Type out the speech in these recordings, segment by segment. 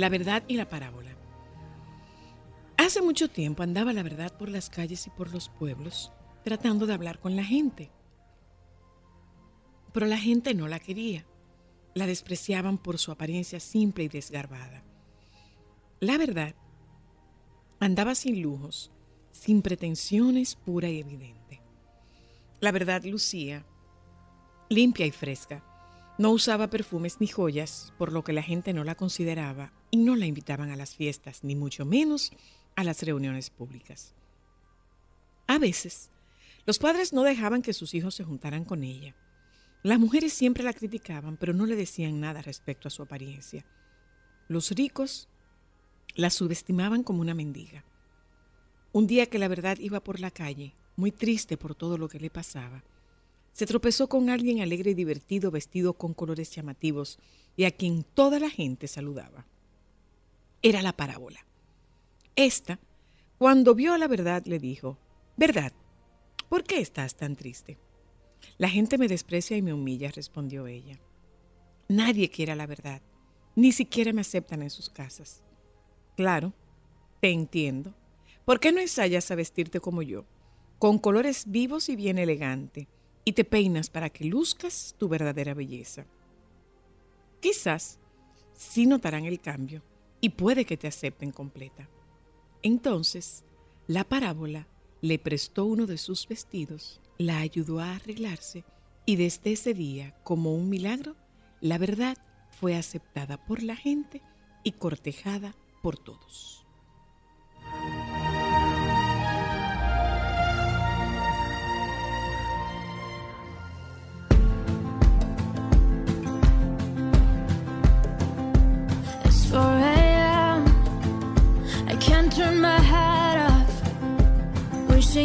La verdad y la parábola. Hace mucho tiempo andaba la verdad por las calles y por los pueblos, tratando de hablar con la gente. Pero la gente no la quería. La despreciaban por su apariencia simple y desgarbada. La verdad andaba sin lujos, sin pretensiones, pura y evidente. La verdad lucía limpia y fresca. No usaba perfumes ni joyas, por lo que la gente no la consideraba y no la invitaban a las fiestas, ni mucho menos a las reuniones públicas. A veces, los padres no dejaban que sus hijos se juntaran con ella. Las mujeres siempre la criticaban, pero no le decían nada respecto a su apariencia. Los ricos la subestimaban como una mendiga. Un día que la verdad iba por la calle, muy triste por todo lo que le pasaba, se tropezó con alguien alegre y divertido vestido con colores llamativos y a quien toda la gente saludaba era la parábola. Esta, cuando vio la verdad, le dijo, Verdad, ¿por qué estás tan triste? La gente me desprecia y me humilla, respondió ella. Nadie quiere la verdad, ni siquiera me aceptan en sus casas. Claro, te entiendo. ¿Por qué no ensayas a vestirte como yo, con colores vivos y bien elegante, y te peinas para que luzcas tu verdadera belleza? Quizás sí notarán el cambio y puede que te acepten completa. Entonces, la parábola le prestó uno de sus vestidos, la ayudó a arreglarse y desde ese día, como un milagro, la verdad fue aceptada por la gente y cortejada por todos.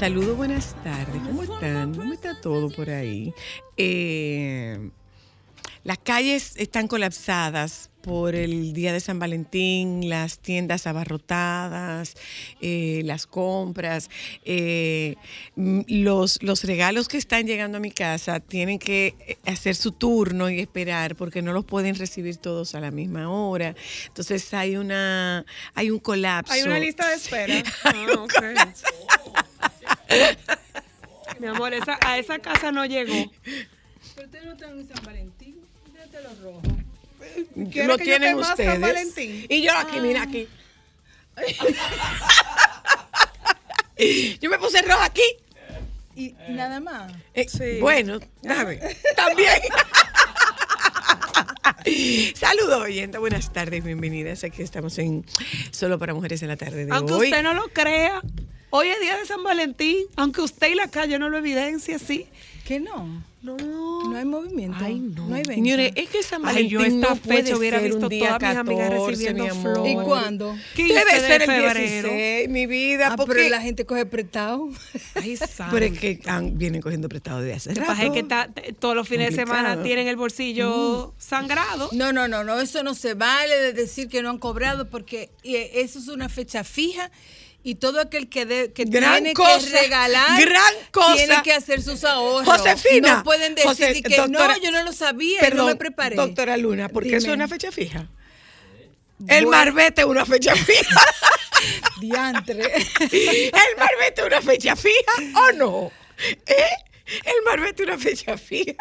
Saludos, buenas tardes. ¿Cómo están? ¿Cómo está todo por ahí? Eh, las calles están colapsadas por el día de San Valentín, las tiendas abarrotadas, eh, las compras, eh, los, los regalos que están llegando a mi casa tienen que eh, hacer su turno y esperar porque no los pueden recibir todos a la misma hora. Entonces hay una hay un colapso. Hay una lista de espera. Ah. Mi amor, esa, a esa casa no llegó. Pero ustedes no están en San Valentín, déjate los rojos. ¿Quieres Lo que yo tienen te más San ustedes. Valentín? Y yo aquí, mira aquí. yo me puse roja aquí. Y nada más. Eh, Sí. Bueno, déjame. También. Saludos, oyente. Buenas tardes, bienvenidas. Aquí estamos en Solo para Mujeres en la tarde de Aunque hoy. usted no lo crea, hoy es día de San Valentín, aunque usted y la calle no lo evidencia, sí. ¿Qué no? No. No hay movimiento. Ay, no. No hay venta. Señores, es que San Ay, Valentín yo esta no fecha hubiera visto todas mis amigas 14, recibiendo mi flores. ¿Y cuándo? 15 Debe de ser el febrero. 16, mi vida, Ah, porque... pero la gente coge prestado. Ay, Pero es que han- vienen cogiendo prestado de hace rato. es que ta- t- todos los fines de semana Complicado. tienen el bolsillo sangrado. No, no, no, no, eso no se vale de decir que no han cobrado porque eh, eso es una fecha fija y todo aquel que, de- que tiene cosa, que regalar gran cosa. tiene que hacer sus ahorros. Josefina. No pueden decir que doctora- no, yo no lo sabía, Perdón, no me preparé. Doctora Luna, porque eso es una fecha fija. El marbete es una fecha fija. Diantre. El marbete es una fecha fija o no. ¿Eh? El marbete es una fecha fija.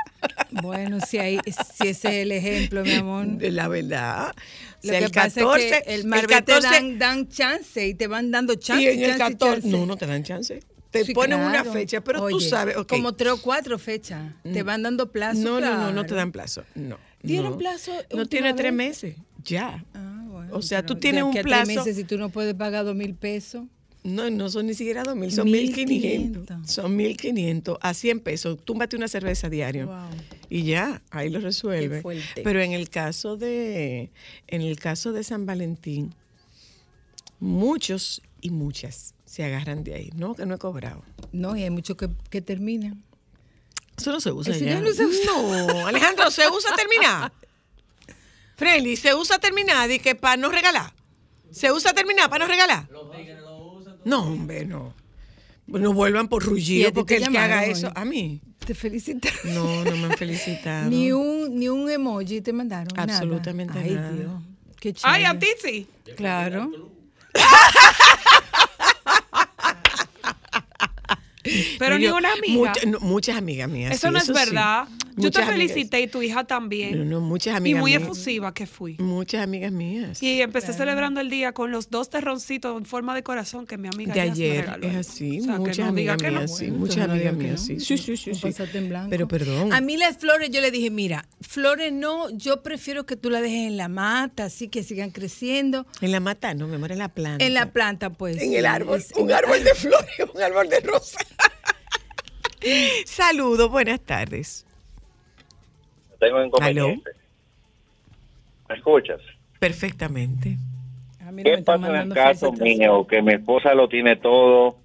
bueno, si, hay, si ese es el ejemplo, mi amor. La verdad. O Lo sea, que el pasa 14, es que el marbete 14 dan, dan chance y te van dando chance. y en el chance, 14 chance. no, no te dan chance. Te Sí, ponen una claro. fecha, pero tú Oye, sabes, ok. Como tres o cuatro fechas. Te van dando plazo. no, no, no, no claro. te dan plazo. No. ¿Dieron no. plazo No tiene tres meses. Ya. Ah, bueno, O sea, tú tienes un plazo. Tres meses, si tú no puedes pagar dos mil pesos. No, no son ni siquiera dos mil, son mil quinientos. 1500. Son mil quinientos a 100 pesos. Túmbate una cerveza diario. Wow. Y ya, ahí lo resuelve. Pero en el caso de, en el caso de San Valentín, muchos y muchas se agarran de ahí. No, que no he cobrado. No, y hay muchos que, que terminan. Eso no se usa Eso ya. no se usa. No, Alejandro, ¿se usa terminar? Friendly, ¿se usa terminar y que para no regalar? ¿Se usa terminar para no regalar? No, hombre, no. No vuelvan por ¿Y a rullido porque el que haga eso, a mí. Te felicito. No, no me han felicitado. Ni un, ni un emoji te mandaron. nada. Absolutamente Ay, nada. Dios. Qué chévere. Ay, a ti sí. Claro. Pero ni yo- una amiga. mucha- no, muchas amigas mías. Eso sí, no es verdad. Yo te amigas. felicité y tu hija también. No, no, muchas y amigas muy mías. efusiva que fui. Muchas amigas mías. Y empecé celebrando el día con los dos terroncitos en forma de corazón que mi amiga de me ayer es así, O sea, que muchas amigas no. mías, sí, Bueno, muchas amigas mías, no. sí, sí, sí, sí, sí. pasaste en blanco. Pero perdón. A mí las flores yo le dije, mira, flores no, yo prefiero que tú las dejes en la mata, así que sigan creciendo. En la mata, no, me muere en la planta. En la planta, pues. En el árbol, un árbol de flores, un árbol de rosa. Saludos, buenas tardes. Tengo inconveniente. ¿Me escuchas? Perfectamente. A mí no me ¿Qué pasa en el caso mío? Que mi esposa lo tiene todo,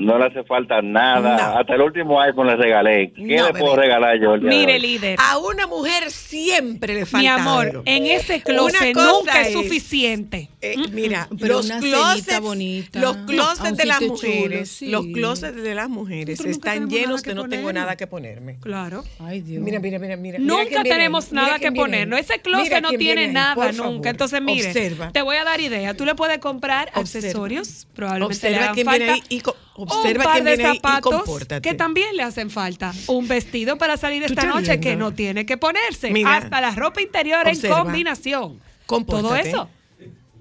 no le hace falta nada, No. hasta el último iPhone le regalé. ¿Qué No, le puedo bebé. regalar yo? Mire, líder. A una mujer siempre le falta Mi amor, algo. en ese Una closet cosa nunca es, es- suficiente. Eh, mira, Pero los una closets, bonita. los A closets de las chulo, mujeres, sí. los closets de las mujeres están llenos que de no tengo nada que ponerme. Claro. Ay, Dios. Mira, mira, mira, mira. mira Nunca tenemos nada que ponernos. Ese closet Mira no tiene ahí, nada nunca. favor. Entonces, mire, Observa. te voy a dar idea. Tú le puedes comprar Observa. accesorios, probablemente le Observa hagan falta. viene ahí y observa un par de zapatos que también le hacen falta. Un vestido para salir esta noche que no tiene que ponerse. Mira. Hasta la ropa interior Observa. en combinación. Todo Compórtate. eso.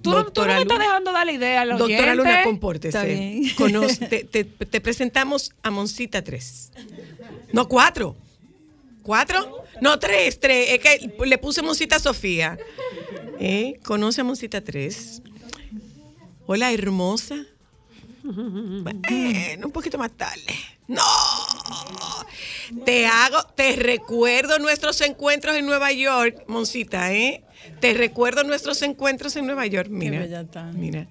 Tú no, tú no me estás dejando dar la idea a los Doctora Luna, compórtese. Conoce- te, te- te presentamos a Moncita 3. No, cuatro. ¿Cuatro? No, tres, tres. Es que le puse Moncita Sofía. ¿Eh? Conoce a Moncita 3. Hola, hermosa. Bueno, un poquito más tarde. No. Te hago, te recuerdo nuestros encuentros en Nueva York, Moncita, ¿eh? Te recuerdo nuestros encuentros en Nueva York. Mira. Mira.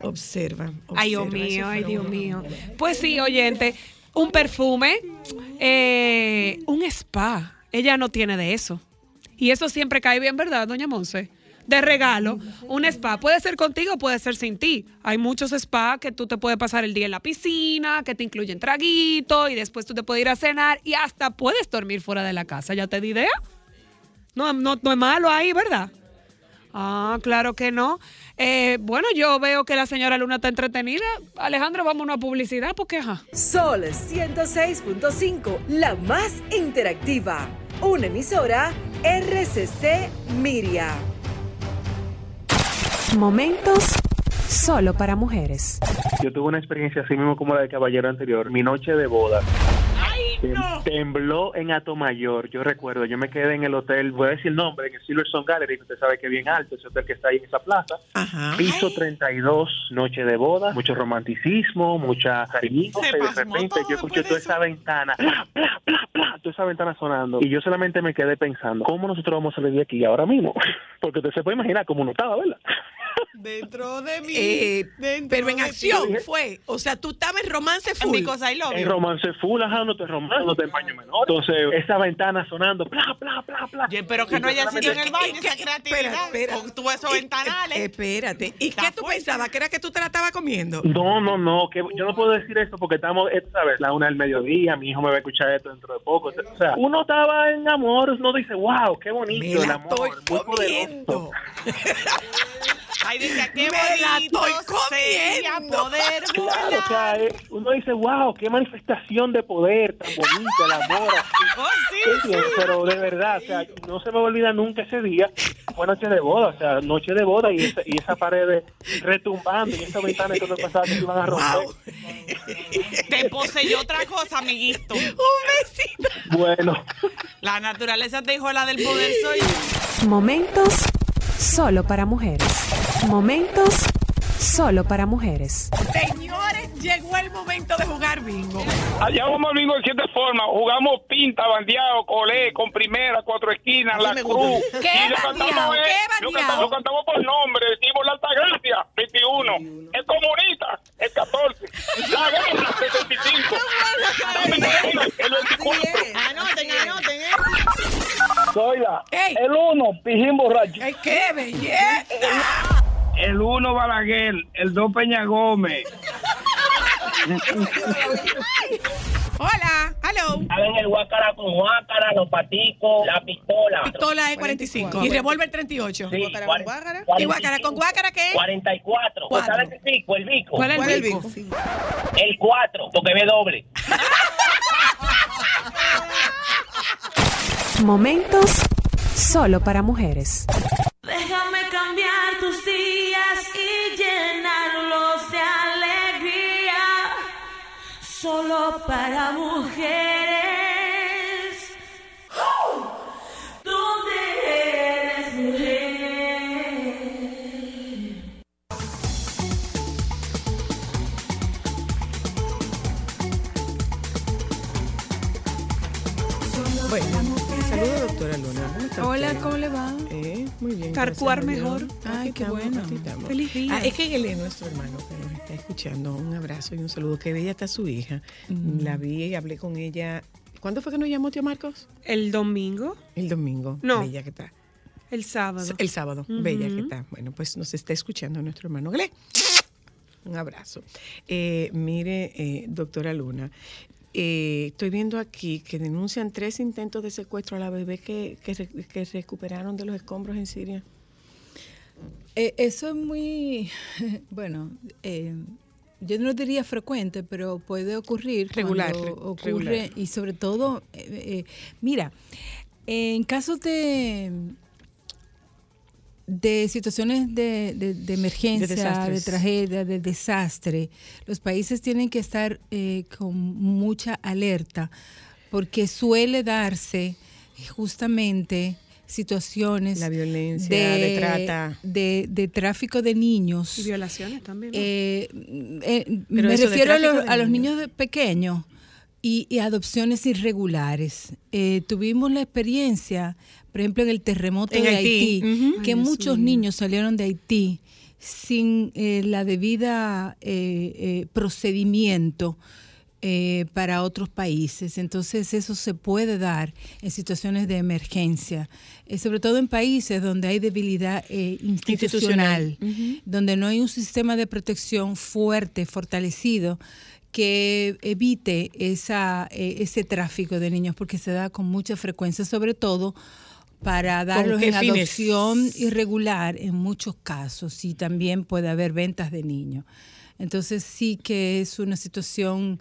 Observa. Ay, Dios observa, mío, ay, Dios mío. Pues sí, oyente, un perfume, eh, un spa. Ella no tiene de eso. Y eso siempre cae bien, ¿verdad, doña Monse? De regalo, un spa. Puede ser contigo, puede ser sin ti. Hay muchos spas que tú te puedes pasar el día en la piscina, que te incluyen traguito y después tú te puedes ir a cenar y hasta puedes dormir fuera de la casa. ¿Ya te di idea? No, no, no es malo ahí, ¿verdad? Ah, claro que no. Eh, bueno, yo veo que la señora Luna está entretenida. Alejandro, vamos a publicidad porque ajá. Sol 106.5, la más interactiva. Una emisora RCC Miria. Momentos solo para mujeres. Yo tuve una experiencia así mismo como la del caballero anterior. Mi noche de boda. Tem- Tembló en Atomayor. Yo recuerdo, yo me quedé en el hotel, voy a decir el nombre, en el Silverstone Gallery, que usted sabe que es bien alto, ese hotel que está ahí en esa plaza. Ajá. Piso 32, noche de boda, mucho romanticismo, mucha cariñito. Y de repente yo escuché toda esa ventana, bla, bla, bla, bla, toda esa ventana sonando. Y yo solamente me quedé pensando, ¿cómo nosotros vamos a salir de aquí ahora mismo? Porque usted se puede imaginar cómo no estaba, ¿verdad? Dentro de mí. pero en acción fue. O sea, tú estabas en romance full. En romance full, ajá, no te romance, no te empaño menor. Entonces, esa ventana sonando, bla, bla, bla, bla. Yo espero que Y no haya sido en el baño esa Espera, creatividad. espera. Con tú esos ventanales. Eh, espérate. ¿Y qué tú fuerte. pensabas? ¿Que era que tú te la estabas comiendo? No, no, no, que yo no puedo decir eso porque estamos, eh, ¿sabes? La una del mediodía, mi hijo me va a escuchar esto dentro de poco. O sea, uno estaba en amor, uno dice, wow, qué bonito Me el la amor, estoy muy comiendo. poderoso. Ay, dice, qué Me la estoy comiendo. poder Claro, o volar. sea, eh, uno dice, wow, qué manifestación de poder tan bonita, el amor. así. Oh, sí, pero de verdad, o sea, no se me va a olvidar nunca ese día. Fue noche de boda, o sea, noche de boda y esa, y esa pared retumbando y esa ventana que no pensaba que se iban a romper. Wow. Te poseyó otra cosa, amiguito. Un besito. Bueno, La naturaleza te dijo la del poder soy yo. Momentos solo para mujeres. Momentos solo para mujeres. Señores, llegó el momento de jugar bingo. Allá vamos al bingo de siete formas. Jugamos pinta, bandeado, colé, con primera, cuatro esquinas, la cruz. ¿Qué y lo cantamos, ¿Qué eh, lo cantamos, lo cantamos por nombre. Decimos la Altagracia, 21. El comunista, el 14. La guerra, 75. Dame Medina, el 24. Anoten, anoten, eh. Soy la. Ey. El 1, Pijín Borracho. ¡Ay, qué belleza! El 1, Balaguer. El 2, Peña Gómez. Hola, hello. Saben el guácara con guácara, los paticos, la pistola. Pistola de 45 y revólver 38. Sí, Guácara con guácara. ¿Y guácara con guácara qué? 44. Cuatro. ¿Sabes el pico? El bico. ¿Cuál es ¿Cuál es el bico? El 4, porque ve doble. Momentos solo para mujeres. Déjame cambiar tus días y llenarlos de alegría. Solo para mujeres. Hola? ¿cómo le va? Eh, muy bien. Carcuar mejor. Ay, qué estamos, bueno. Feliz día. Ah, es que él es nuestro hermano que nos está escuchando. Un abrazo y un saludo. Que bella está su hija. La vi y hablé con ella. ¿Cuándo fue que nos llamó tío Marcos? El domingo, El domingo. No. Bella que está. el sábado. El sábado. Bella que está. Bueno, pues nos está escuchando nuestro hermano Gle. Un abrazo. Eh, mire, eh, doctora Luna, eh, estoy viendo aquí que denuncian tres intentos de secuestro a la bebé que, que, re- que recuperaron de los escombros en Siria. Eh, eso es muy, bueno, eh, yo no diría frecuente, pero puede ocurrir. Regular, ocurre regular. y sobre todo, eh, eh, mira, en casos de de situaciones de, de- de emergencia, de, tragedia, de desastre, los países tienen que estar eh, con mucha alerta porque suele darse justamente situaciones La violencia, de trata. de, de tráfico de niños. Y violaciones también. ¿no? Eh, eh, me refiero a los, a los niños. niños de- pequeños y, y adopciones irregulares. Eh, tuvimos la experiencia, por ejemplo, en el terremoto En de Haití. Que Ay, muchos niños salieron de Haití sin eh, la debida eh, eh, procedimiento eh, para otros países. Entonces eso se puede dar en situaciones de emergencia, eh, sobre todo en países donde hay debilidad eh, institucional, donde no hay un sistema de protección fuerte, fortalecido que evite esa, eh, ese tráfico de niños porque se da con mucha frecuencia, sobre todo para darlos en fines? adopción irregular en muchos casos y también puede haber ventas de niños. Entonces sí que es una situación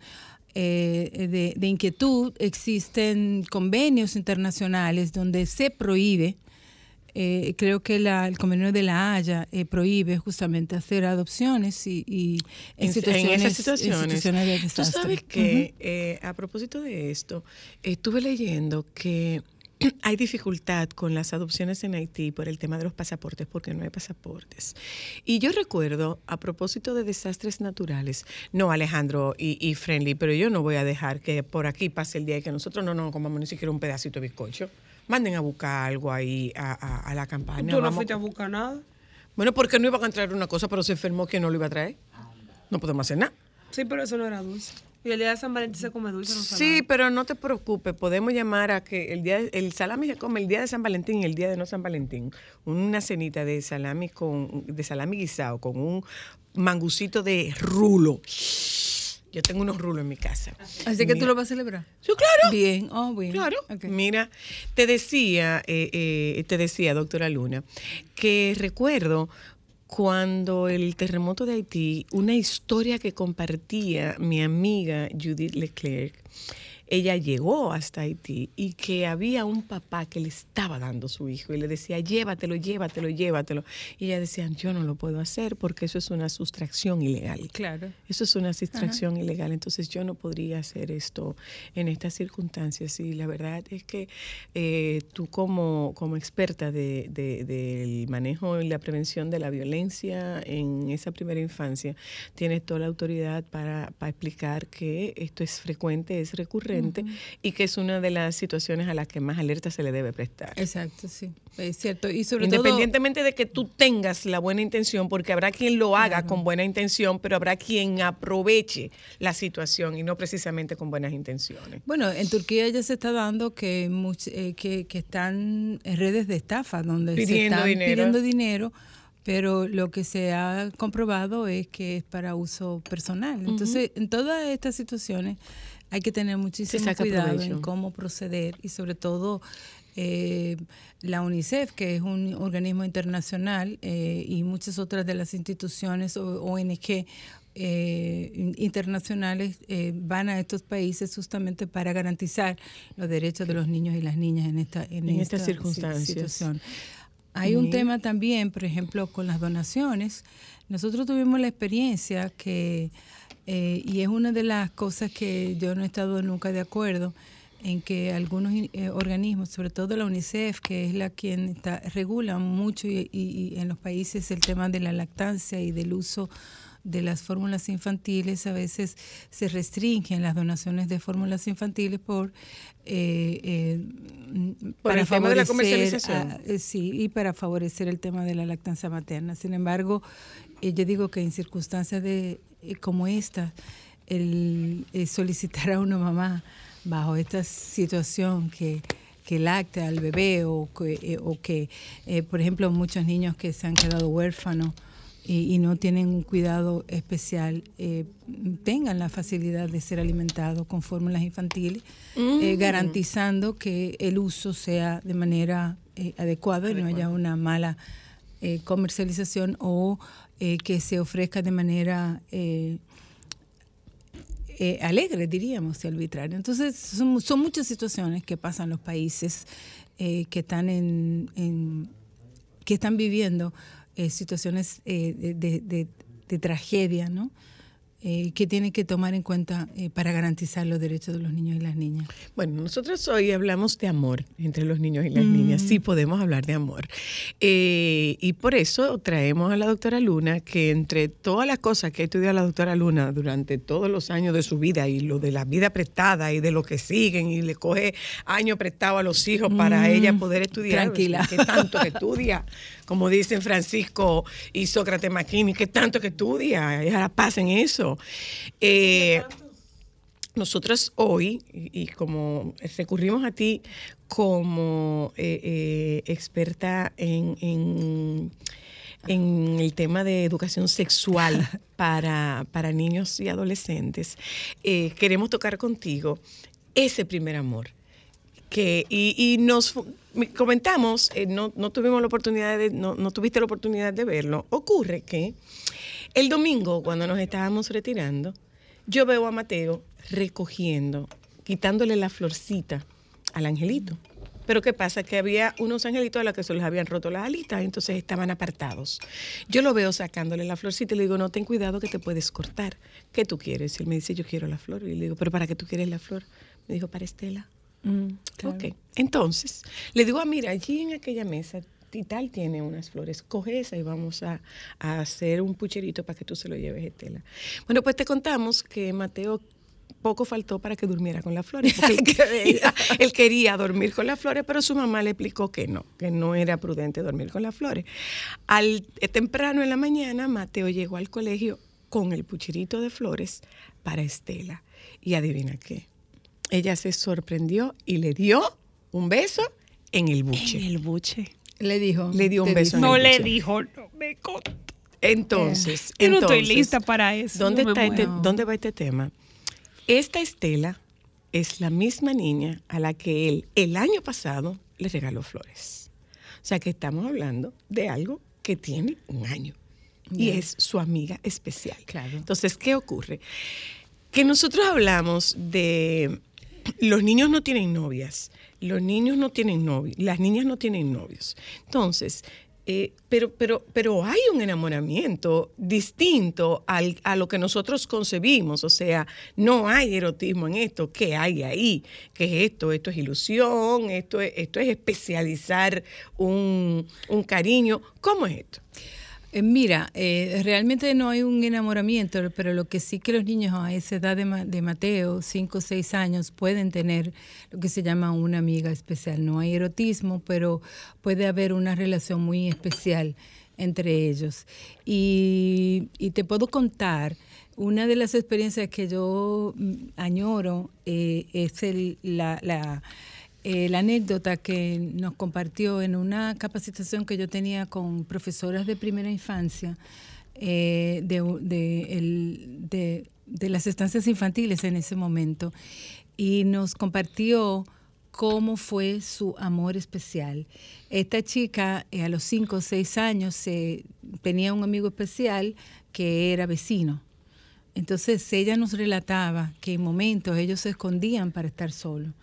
eh, de, de inquietud. Existen convenios internacionales donde se prohíbe, eh, creo que la- el convenio de la Haya eh, prohíbe justamente hacer adopciones y, y en, en, en situaciones, esas en situaciones. situaciones Tú sabes que, eh, a propósito de esto, estuve leyendo que hay dificultad con las adopciones en Haití por el tema de los pasaportes, porque no hay pasaportes. Y yo recuerdo, a propósito de desastres naturales, no Alejandro y, y Friendly, pero yo no voy a dejar que por aquí pase el día y que nosotros no nos comamos ni siquiera un pedacito de bizcocho. Manden a buscar algo ahí a, a- a la campaña. Tú no Vamos fuiste a buscar nada. Bueno, porque no iban a traer una cosa, pero se enfermó que no lo iba a traer. No podemos hacer nada. Sí, pero eso no era dulce. Y el día de San Valentín se come dulce, no. Sí, pero no te preocupes, podemos llamar a que el día el salami se come el día de San Valentín y el día de no San Valentín. Una cenita de salami con de salami guisado con un mangucito de rulo. Yo tengo unos rulos en mi casa. Así que tú lo vas a celebrar. Sí, claro. Bien, oh, bien. Claro. Mira, te decía, eh, eh, te decía, doctora Luna, que recuerdo cuando el terremoto de Haití, una historia que compartía mi amiga Judith Leclerc, ella llegó hasta Haití y que había un papá que le estaba dando su hijo y le decía, llévatelo, llévatelo, llévatelo. Y ella decía, yo no lo puedo hacer porque eso es una sustracción ilegal. Claro. Eso es una sustracción ilegal, entonces yo no podría hacer esto en estas circunstancias. Y la verdad es que eh, tú como, como experta de- de- del manejo y la prevención de la violencia en esa primera infancia, tienes toda la autoridad para, para explicar que esto es frecuente, es recurrente y que es una de las situaciones a las que más alerta se le debe prestar. Exacto, sí. Es cierto. Y sobre todo. Independientemente de que tú tengas la buena intención, porque habrá quien lo haga con buena intención, pero habrá quien aproveche la situación y no precisamente con buenas intenciones. Bueno, en Turquía ya se está dando que, eh, que, que están en redes de estafa donde se Pidiendo están dinero. pidiendo dinero, pero lo que se ha comprobado es que es para uso personal. Entonces, en todas estas situaciones hay que tener muchísimo cuidado provecho. en cómo proceder y sobre todo eh, la UNICEF, que es un organismo internacional, eh, y muchas otras de las instituciones o ONG eh, in- internacionales eh, van a estos países justamente para garantizar los derechos de los niños y las niñas en esta en, En esta circunstancias. situación. Hay un tema también, por ejemplo, con las donaciones. Nosotros tuvimos la experiencia que, eh, y es una de las cosas que yo no he estado nunca de acuerdo, en que algunos eh, organismos, sobre todo la UNICEF, que es la quien está, regula mucho y, y- y en los países el tema de la lactancia y del uso de las fórmulas infantiles, a veces se restringen las donaciones de fórmulas infantiles por eh, eh, Por el tema de la favorecer comercialización. a- eh, sí, y para favorecer el tema de la lactancia materna. Sin embargo, eh, yo digo que en circunstancias de como esta, el solicitar a una mamá bajo esta situación que que lacte al bebé o que, o que por ejemplo, muchos niños que se han quedado huérfanos y, y no tienen un cuidado especial eh, tengan la facilidad de ser alimentados con fórmulas infantiles, eh, Mm. garantizando que el uso sea de manera eh, adecuada y no haya una mala eh, comercialización o que se ofrezca de manera eh, alegre, diríamos, y arbitraria. Entonces, son, son muchas situaciones que pasan en los países eh, que están en, en- que están viviendo eh, situaciones eh, de, de- de- de tragedia, ¿no? Eh, que tienen que tomar en cuenta eh, para garantizar los derechos de los niños y las niñas. Bueno, nosotros hoy hablamos de amor entre los niños y las Mm. niñas. Sí podemos hablar de amor. Eh, y por eso traemos a la doctora Luna, que entre todas las cosas que ha estudiado la doctora Luna durante todos los años de su vida y lo de la vida prestada y de lo que siguen y le coge años prestados a los hijos para Mm, ella poder estudiar. tranquila. Que tanto estudia. como dicen Francisco y Sócrates Maquini, que tanto que estudia, ahora pasen eso. Eh, nosotros hoy, y, como recurrimos a ti como eh, eh, experta en, en- en el tema de educación sexual para, para niños y adolescentes, eh, queremos tocar contigo ese primer amor. Que, y, y nos comentamos, eh, no, tuvimos la oportunidad de, no, no tuviste la oportunidad de verlo. Ocurre que el domingo, cuando nos estábamos retirando, yo veo a Mateo recogiendo, quitándole la florcita al angelito. Pero ¿qué pasa? Que había unos angelitos a los que se les habían roto las alitas, entonces estaban apartados. Yo lo veo sacándole la florcita y le digo, no, ten cuidado que te puedes cortar. ¿Qué tú quieres? Y él me dice, yo quiero la flor. Y le digo, ¿pero para qué tú quieres la flor? Me dijo, para Estela. Ok, entonces le digo, ah, mira, allí en aquella mesa y tal tiene unas flores, coge esa y vamos a, a hacer un pucherito para que tú se lo lleves, Estela. Bueno, pues te contamos que Mateo poco faltó para que durmiera con las flores, porque él quería, él quería dormir con las flores, pero su mamá le explicó que no, que no era prudente dormir con las flores. Al eh, temprano en la mañana, Mateo llegó al colegio con el pucherito de flores para Estela. Y adivina qué, ella se sorprendió y le dio un beso en el buche. En el buche. Le dijo. Le dio un beso en No el le buche. dijo, no me contó. Entonces, Yo no estoy entonces, lista para eso. ¿Dónde, está este-. ¿Dónde va este tema? Esta Estela es la misma niña a la que él el año pasado le regaló flores. O sea que estamos hablando de algo que tiene un año y es su amiga especial. Claro. Entonces, ¿qué ocurre? Que nosotros hablamos de los niños no tienen novias, los niños no tienen novios, las niñas no tienen novios. Entonces, eh, pero, pero, pero hay un enamoramiento distinto al- a lo que nosotros concebimos, o sea, no hay erotismo en esto, ¿qué hay ahí? ¿Qué es esto? Esto es ilusión, esto es, esto es especializar un, un cariño, ¿cómo es esto? Eh, mira, eh, realmente no hay un enamoramiento, pero lo que sí que los niños a esa edad de, de Mateo, 5 o 6 años, pueden tener lo que se llama una amiga especial. No hay erotismo, pero puede haber una relación muy especial entre ellos. Y, y te puedo contar, una de las experiencias que yo mm, añoro eh, es el, la, la eh, la anécdota que nos compartió en una capacitación que yo tenía con profesoras de primera infancia eh, de, las estancias infantiles en ese momento y nos compartió cómo fue su amor especial. Esta chica eh, a los 5 o 6 años tenía un amigo especial que era vecino. Entonces ella nos relataba que en momentos ellos se escondían para estar solos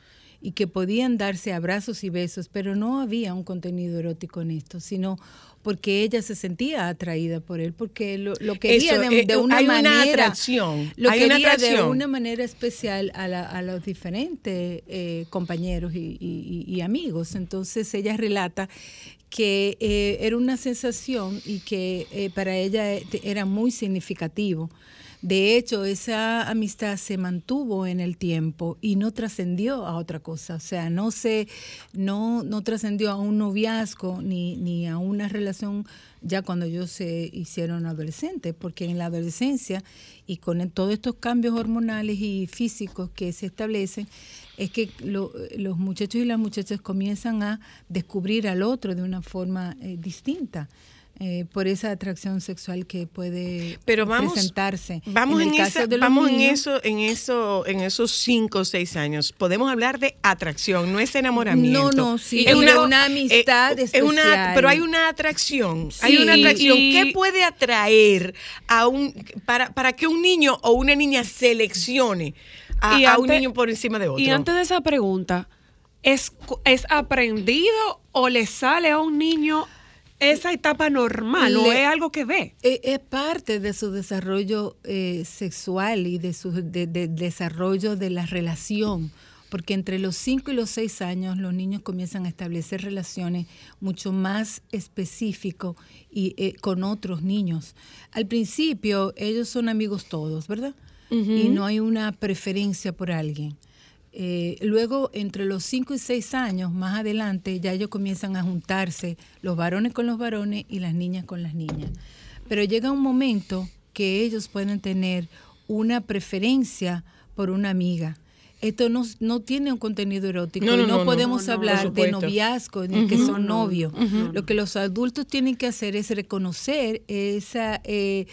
y que podían darse abrazos y besos, pero no había un contenido erótico en esto, sino porque ella se sentía atraída por él, porque lo, lo quería Eso, de, eh, de una hay una manera, atracción, lo hay una quería de atracción. una manera especial a, la- a los diferentes eh, compañeros y, y- y amigos. Entonces ella relata que eh, era una sensación y que eh, para ella era muy significativo. De hecho, esa amistad se mantuvo en el tiempo y no trascendió a otra cosa. O sea, no se, no, no trascendió a un noviazgo ni, ni a una relación ya cuando ellos se hicieron adolescentes, porque en la adolescencia y con el- todos estos cambios hormonales y físicos que se establecen, es que lo- los muchachos y las muchachas comienzan a descubrir al otro de una forma eh, distinta. Eh, por esa atracción sexual que puede Pero vamos, presentarse. Vamos, en, esa- vamos en eso, en eso, en esos cinco o seis años. Podemos hablar de atracción, no es enamoramiento. No, no, sí, es una, una amistad eh, es una, especial. pero hay una atracción, hay una atracción. y- ¿Qué puede atraer a un para, para que un niño o una niña seleccione a, Y a un niño por encima de otro? Y antes de esa pregunta, ¿es, ¿es aprendido o le sale a un niño esa etapa normal o es algo que ve? Eh, Es parte de su desarrollo eh, sexual y de su de- de- desarrollo de la relación, porque entre los 5 y los 6 años los niños comienzan a establecer relaciones mucho más específicos y eh, con otros niños. Al principio ellos son amigos todos, ¿verdad? Y no hay una preferencia por alguien. Eh, luego, entre los 5 y 6 años, más adelante, ya ellos comienzan a juntarse, los varones con los varones y las niñas con las niñas. Pero llega un momento que ellos pueden tener una preferencia por una amiga. Esto no, no tiene un contenido erótico No, no, y no, podemos No, no, hablar de noviazgo ni que Ujú. son No, novios. Lo que los adultos tienen que hacer es reconocer esa, eh,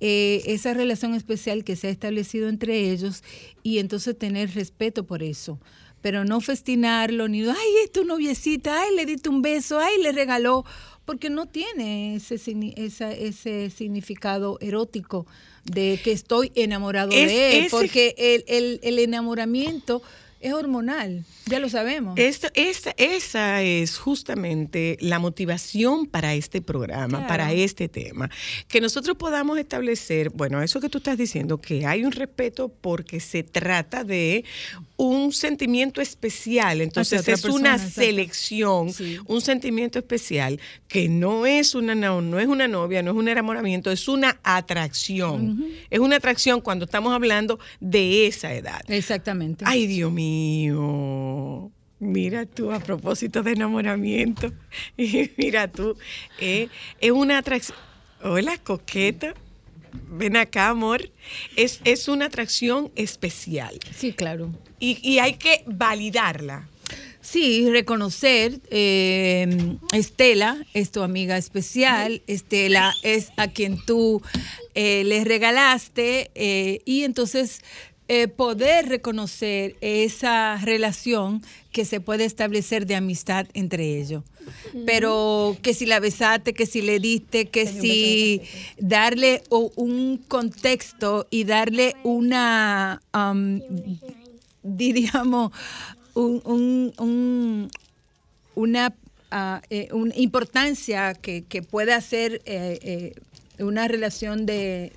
eh, esa relación especial que se ha establecido entre ellos y entonces tener respeto por eso. Pero no festinarlo, ni, ay, es tu noviecita, ay, le diste un beso, ay, le regaló, porque no tiene ese, esa- ese significado erótico de que estoy enamorado Es- de él, ese- porque el, el- el enamoramiento es hormonal, ya lo sabemos. Esto, esa, esa es justamente la motivación para este programa, Claro. para este tema. Que nosotros podamos establecer, bueno, eso que tú estás diciendo, que hay un respeto porque se trata de un sentimiento especial. Entonces es una exacto. selección, un sentimiento especial que no es una no, no es una novia, no es un enamoramiento, es una atracción. Es una atracción cuando estamos hablando de esa edad. Exactamente. Ay, Dios mío. Mira tú, a propósito de enamoramiento, mira tú, eh, es una atracción. Hola, coqueta. Ven acá, amor. Es, es una atracción especial. Sí, claro. Y, y hay que validarla. Sí, reconocer, eh, Estela es tu amiga especial, Estela es a quien tú eh, le regalaste eh, y entonces eh, poder reconocer esa relación que se puede establecer de amistad entre ellos. Pero que si la besaste, que si le diste, que si darle un contexto y darle una, um, diríamos, un, un- un- una eh, una importancia que, que pueda ser eh, eh, una relación de...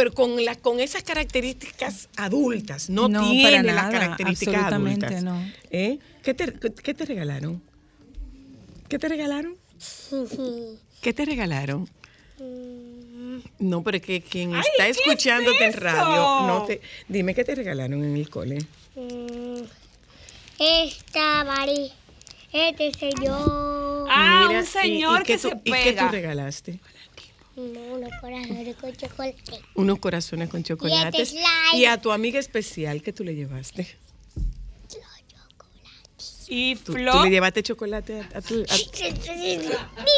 Pero con, la, con esas características adultas, no, No, tiene para las características absolutamente adultas. no. ¿Eh? ¿Qué, te, qué te regalaron? ¿Qué te regalaron? ¿Qué te regalaron? No, pero es que quien Ay, está ¿qué es escuchándote en radio, no te, dime qué te regalaron en el cole. Mm, Esta, Mari. Este señor. Ah, Mira, un señor y- y qué que tú- se ¿Y qué tú pega. regalaste? No, unos corazones con chocolate. Unos corazones con chocolates. slime. Y a tu amiga especial, ¿qué tú le llevaste? Y ¿Tú, Flo. tú le llevaste chocolate a, a tu... a- Ni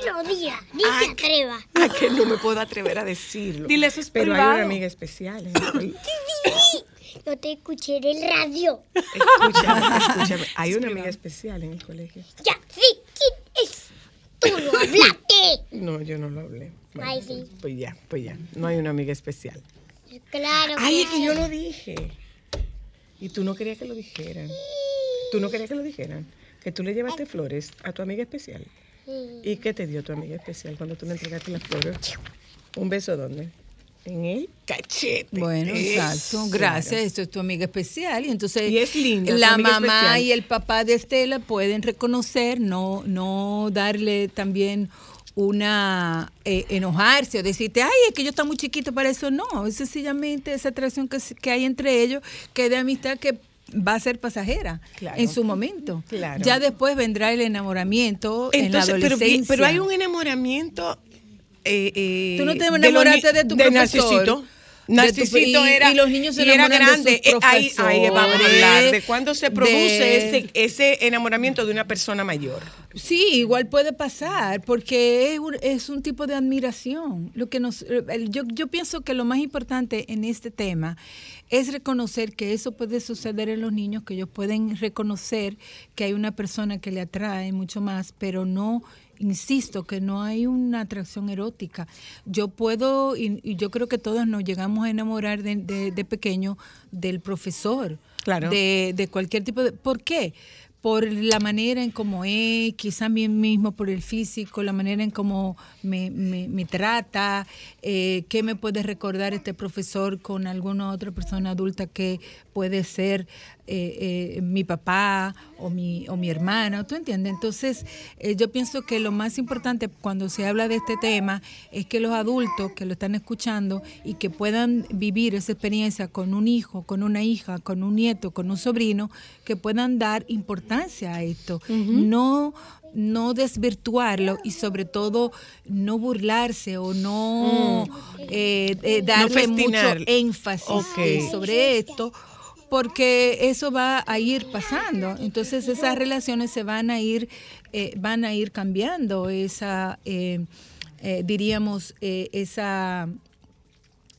lo diga, ni se atreva. a que no me puedo atrever a decirlo. Dile, eso es Pero hay privado. una amiga especial. en el cole. Yo te escuché en el radio. Escúchame, escúchame. Hay una amiga especial en el colegio. Ya, sí, ¿quién es? Tú lo hablaste. No, yo no lo hablé. Bueno, Ay, sí. Pues ya, pues ya. No hay una amiga especial. Claro. Ay, es que yo lo dije. Y tú no querías que lo dijeran. Tú no querías que lo dijeran. Que tú le llevaste flores a tu amiga especial. ¿Y qué te dio tu amiga especial cuando tú le entregaste las flores? ¿Un beso dónde? En el cachete. Bueno, exacto. Gracias, esto es tu amiga especial. Y entonces Y es linda, la mamá especial. y el papá de Estela pueden reconocer, no, no darle también una eh, enojarse o decirte, ay, es que yo está muy chiquito para eso. No, es sencillamente esa atracción que, que hay entre ellos, que es de amistad que va a ser pasajera Claro. en su momento. Claro. Ya después vendrá el enamoramiento en la Entonces, pero, adolescencia. pero hay un enamoramiento. eh, eh, Tú no te de enamoraste de tu de profesor. Narcisito. De Narcisito era. y los niños se era de grande. sus Eh, ahí, ahí vamos a hablar de cuándo se produce de- ese, ese enamoramiento de una persona mayor. Sí, igual puede pasar, porque es un, es un tipo de admiración. Lo que nos, yo, yo pienso que lo más importante en este tema es reconocer que eso puede suceder en los niños, que ellos pueden reconocer que hay una persona que le atrae mucho más, pero no, insisto, que no hay una atracción erótica. Yo puedo, y, y yo creo que todos nos llegamos a enamorar de, de, de pequeño del profesor, Claro. de, de cualquier tipo de... ¿Por qué? por la manera en cómo es, quizá bien mismo por el físico, la manera en cómo me, me- me trata, eh, qué me puede recordar este profesor con alguna otra persona adulta que puede ser eh, eh, mi papá o mi, o mi hermana, ¿tú entiendes? Entonces, eh, yo pienso que lo más importante cuando se habla de este tema es que los adultos que lo están escuchando y que puedan vivir esa experiencia con un hijo, con una hija, con un nieto, con un sobrino, que puedan dar importancia a esto. No no desvirtuarlo y sobre todo no burlarse o no eh, eh, darle mucho énfasis sobre esto porque eso va a ir pasando. Entonces esas relaciones se van a ir eh, van a ir cambiando. Esa eh, eh, diríamos eh, esa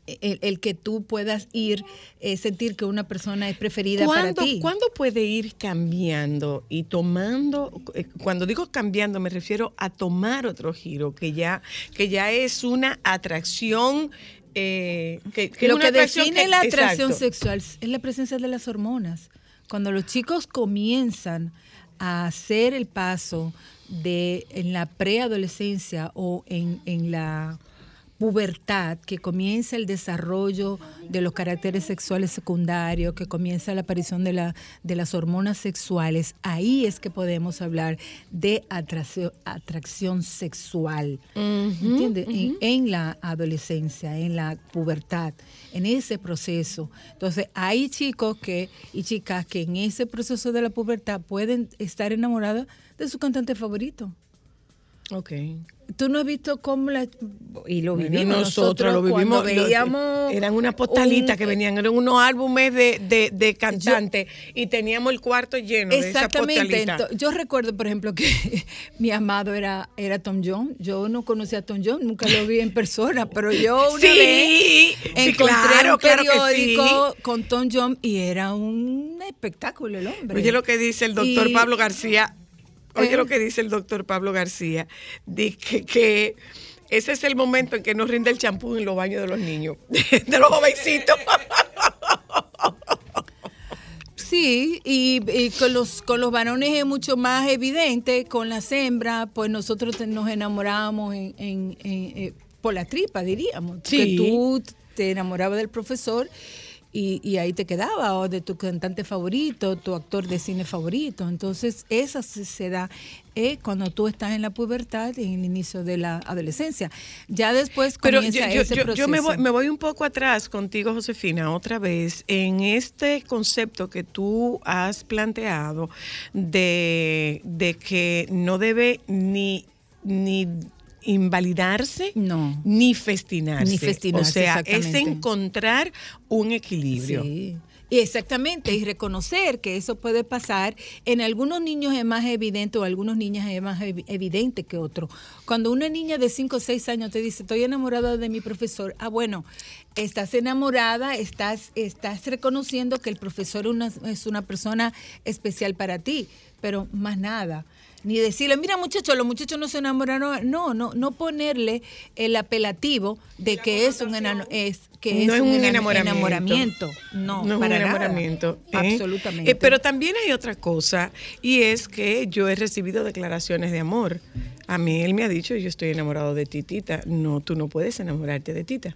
el, el que tú puedas ir eh, sentir que una persona es preferida para ¿Cuándo, ti. cuándo puede ir cambiando y tomando, eh, cuando digo cambiando me refiero a tomar otro giro, que ya, que ya es una atracción, eh, que, que es lo que define que- la atracción exacto. sexual es la presencia de las hormonas. Cuando los chicos comienzan a hacer el paso de en la preadolescencia o en, en la pubertad, que comienza el desarrollo de los caracteres sexuales secundarios, que comienza la aparición de, la, de las hormonas sexuales, ahí es que podemos hablar de atracción, atracción sexual. ¿Entiendes? En- en, la adolescencia, en la pubertad, en ese proceso. Entonces, hay chicos que y chicas que en ese proceso de la pubertad pueden estar enamoradas de su cantante favorito. Ok. Tú no has visto cómo la y lo Bueno, vivimos nosotros, lo cuando vivimos. lo- veíamos eran unas postalitas un- que venían, eran unos álbumes de, de, de cantantes y teníamos el cuarto lleno de esas Exactamente. postalitas. Yo recuerdo, por ejemplo, que mi amado era, era Tom Jones. Yo no conocía a Tom Jones, nunca lo vi en persona, pero yo una Sí, vez sí, encontré claro, un claro periódico con Tom Jones y era un espectáculo el hombre. Oye lo que dice el doctor Y- Pablo García. Oye ¿Eh? lo que dice el doctor Pablo García. Dice que, que ese es el momento en que nos rinde el champú en los baños de los niños, de los jovencitos. Sí, y, y con los con los varones es mucho más evidente, con las hembras, pues nosotros nos enamoramos en, en- en- eh, por la tripa, diríamos. Sí. Que tú te enamorabas del profesor y, y ahí te quedaba, o de tu cantante favorito, tu actor de cine favorito. Entonces, esa se, da eh, cuando tú estás en la pubertad, en el inicio de la adolescencia. Ya después Pero comienza yo, yo- ese yo- proceso. yo me, voy, me voy un poco atrás contigo, Josefina, otra vez, en este concepto que tú has planteado de, de que no debe ni, ni invalidarse ni festinarse. Ni festinarse, O sea, es encontrar un equilibrio. Sí. Y Exactamente, y reconocer que eso puede pasar. En algunos niños es más evidente o algunos niñas es más evi- evidente que otro. Cuando una niña de 5 o 6 años te dice, estoy enamorada de mi profesor, ah, bueno, estás enamorada, estás, estás reconociendo que el profesor una- es una persona especial para ti, pero más nada. Ni decirle, mira muchachos, los muchachos no se enamoraron. No, no, no ponerle el apelativo de que es un, enano- es, que No es es un, un ena- enamoramiento. enamoramiento. No, No es para un nada. enamoramiento. ¿eh? Absolutamente. Eh, pero también hay otra cosa, y es que yo he recibido declaraciones de amor. A mí él me ha dicho, yo estoy enamorado de ti, Tita. No, tú no puedes enamorarte de Tita.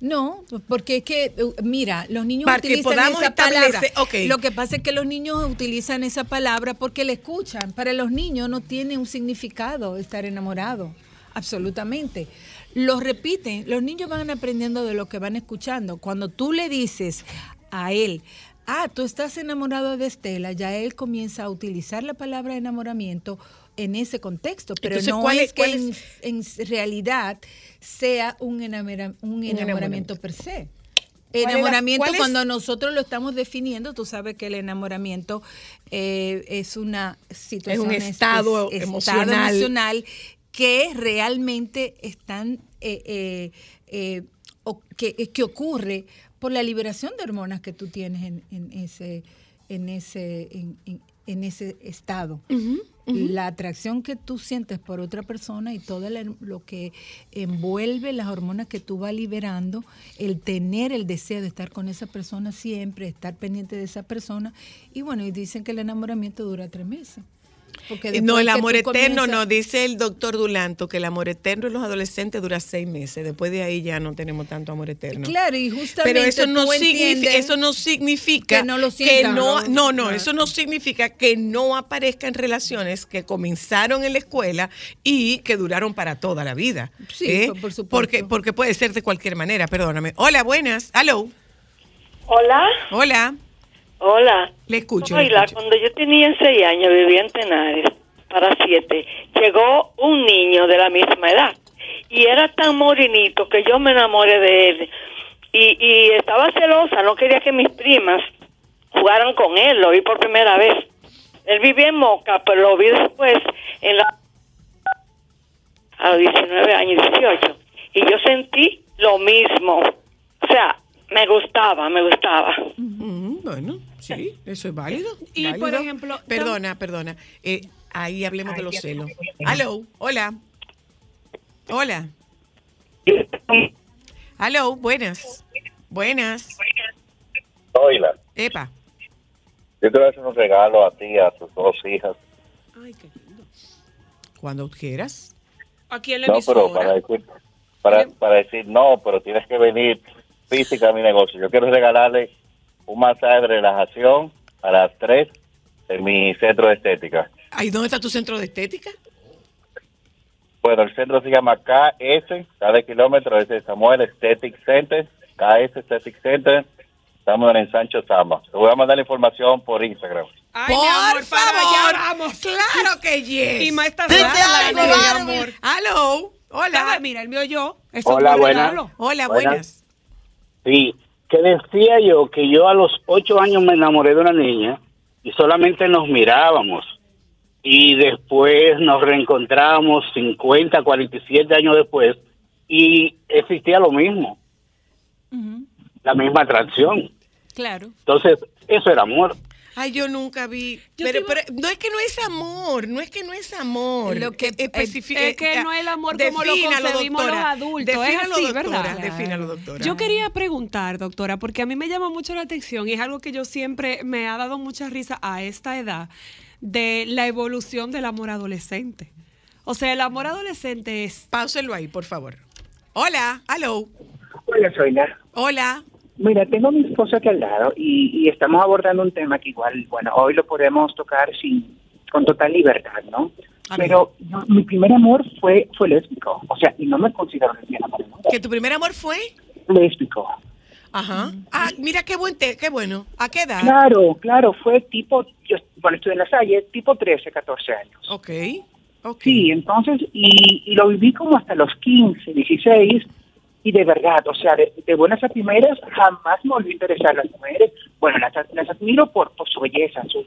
No, porque es que, uh, mira, los niños Para utilizan esa palabra. Lo que pasa es que los niños utilizan esa palabra porque la escuchan. Para los niños no tiene un significado estar enamorado, absolutamente. Lo repiten, los niños van aprendiendo de lo que van escuchando. Cuando tú le dices a él, ah, tú estás enamorado de Estela, ya él comienza a utilizar la palabra enamoramiento en ese contexto, pero Entonces, no ¿cuál es es- que en, es? en realidad sea un, enamora- un enamoramiento per se. ¿Cuál es la- Enamoramiento, cuando nosotros lo estamos definiendo, tú sabes que el enamoramiento eh, es una situación, Es un estado emocional. emocional que realmente están, eh, eh, eh, o- que, que ocurre por la liberación de hormonas que tú tienes en, en ese, en ese, en, en- en ese estado. La atracción que tú sientes por otra persona y todo lo que envuelve las hormonas que tú vas liberando, el tener el deseo de estar con esa persona siempre, estar pendiente de esa persona. Y bueno, y dicen que el enamoramiento dura tres meses. No, el amor eterno comienzas- no, dice el doctor Dulanto que el amor eterno en los adolescentes dura seis meses. Después de ahí ya no tenemos tanto amor eterno. Claro, y justamente Pero eso no, significa, eso no significa que no lo que sientan, no, ¿no? no, no, Claro. eso no significa que no aparezcan relaciones que comenzaron en la escuela y que duraron para toda la vida. Sí, ¿eh? por- por supuesto. Porque, porque puede ser de cualquier manera, perdóname. Hola, buenas. Hello. Hola. Hola. Hola. Le escucho. escucho. cuando yo tenía seis años, vivía en Tenares, para siete, llegó un niño de la misma edad. Y era tan morenito que yo me enamoré de él. Y, y estaba celosa, no quería que mis primas jugaran con él, lo vi por primera vez. Él vivía en Moca, pero lo vi después en la... a los 19 años, 18. Y yo sentí lo mismo. O sea, me gustaba, me gustaba. Mm, bueno, sí, eso es válido. Y, por ejemplo, Perdona, perdona. Eh, ahí hablemos de los celos. Hello, hola. Hola. Hello, buenas. Buenas. Oila, Epa. yo te voy a hacer un regalo a ti a tus dos hijas. Cuando quieras. Aquí en la No, pero para decir, para, para decir no, pero tienes que venir física a mi negocio. Yo quiero regalarle un masaje de relajación a las tres en mi centro de estética. ¿Ahí dónde está tu centro de estética? Bueno, el centro se llama KS, cada kilómetro es de Samuel Aesthetic Center, KS Aesthetic Center. Estamos en Sancho Sama. Te voy a mandar la información por Instagram. Ay, mi amor, Por para allá favor. vamos. Claro que yes. Y más está. Hello, hola. Mira, el mío yo. Eso Hola, buenas. regalo. Hola, Buenas. Sí, que decía yo que yo a los ocho años me enamoré de una niña y solamente nos mirábamos. Y después nos reencontramos 50, 47 años después y existía lo mismo, la misma atracción. Claro. Entonces, eso era amor. Ay, yo nunca vi. Yo Pero, iba- pero no es que no es amor, no es que no es amor. Lo que- Especifi- es que eh, no es el amor como lo concebimos los doctora. adultos, es así, doctora, ¿verdad? Defínalo, doctora. Yo quería preguntar, doctora, porque a mí me llama mucho la atención y es algo que yo siempre me ha dado mucha risa a esta edad, de la evolución del amor adolescente. O sea, el amor adolescente es... Páuselo ahí, por favor. Hola, hello. Hola, Zoila. Hola. Mira, tengo a mi esposa aquí al lado y, y estamos abordando un tema que igual, bueno, hoy lo podemos tocar sin con total libertad, ¿no? Pero mi primer amor fue fue lésbico, o sea, y no me considero lesbiana para nada. ¿Que tu primer amor fue? Lésbico. Ajá. Ah, mira qué buen té, qué bueno. ¿A qué edad? Claro, claro, fue tipo, yo, bueno, estuve en la Salle, tipo 13, 14 años. Ok. Sí, entonces, y, y lo viví como hasta los 15, 16, y de verdad, o sea, de, de buenas a primeras, jamás me volvió a interesar las mujeres. Bueno, las, las admiro por, por su belleza, su,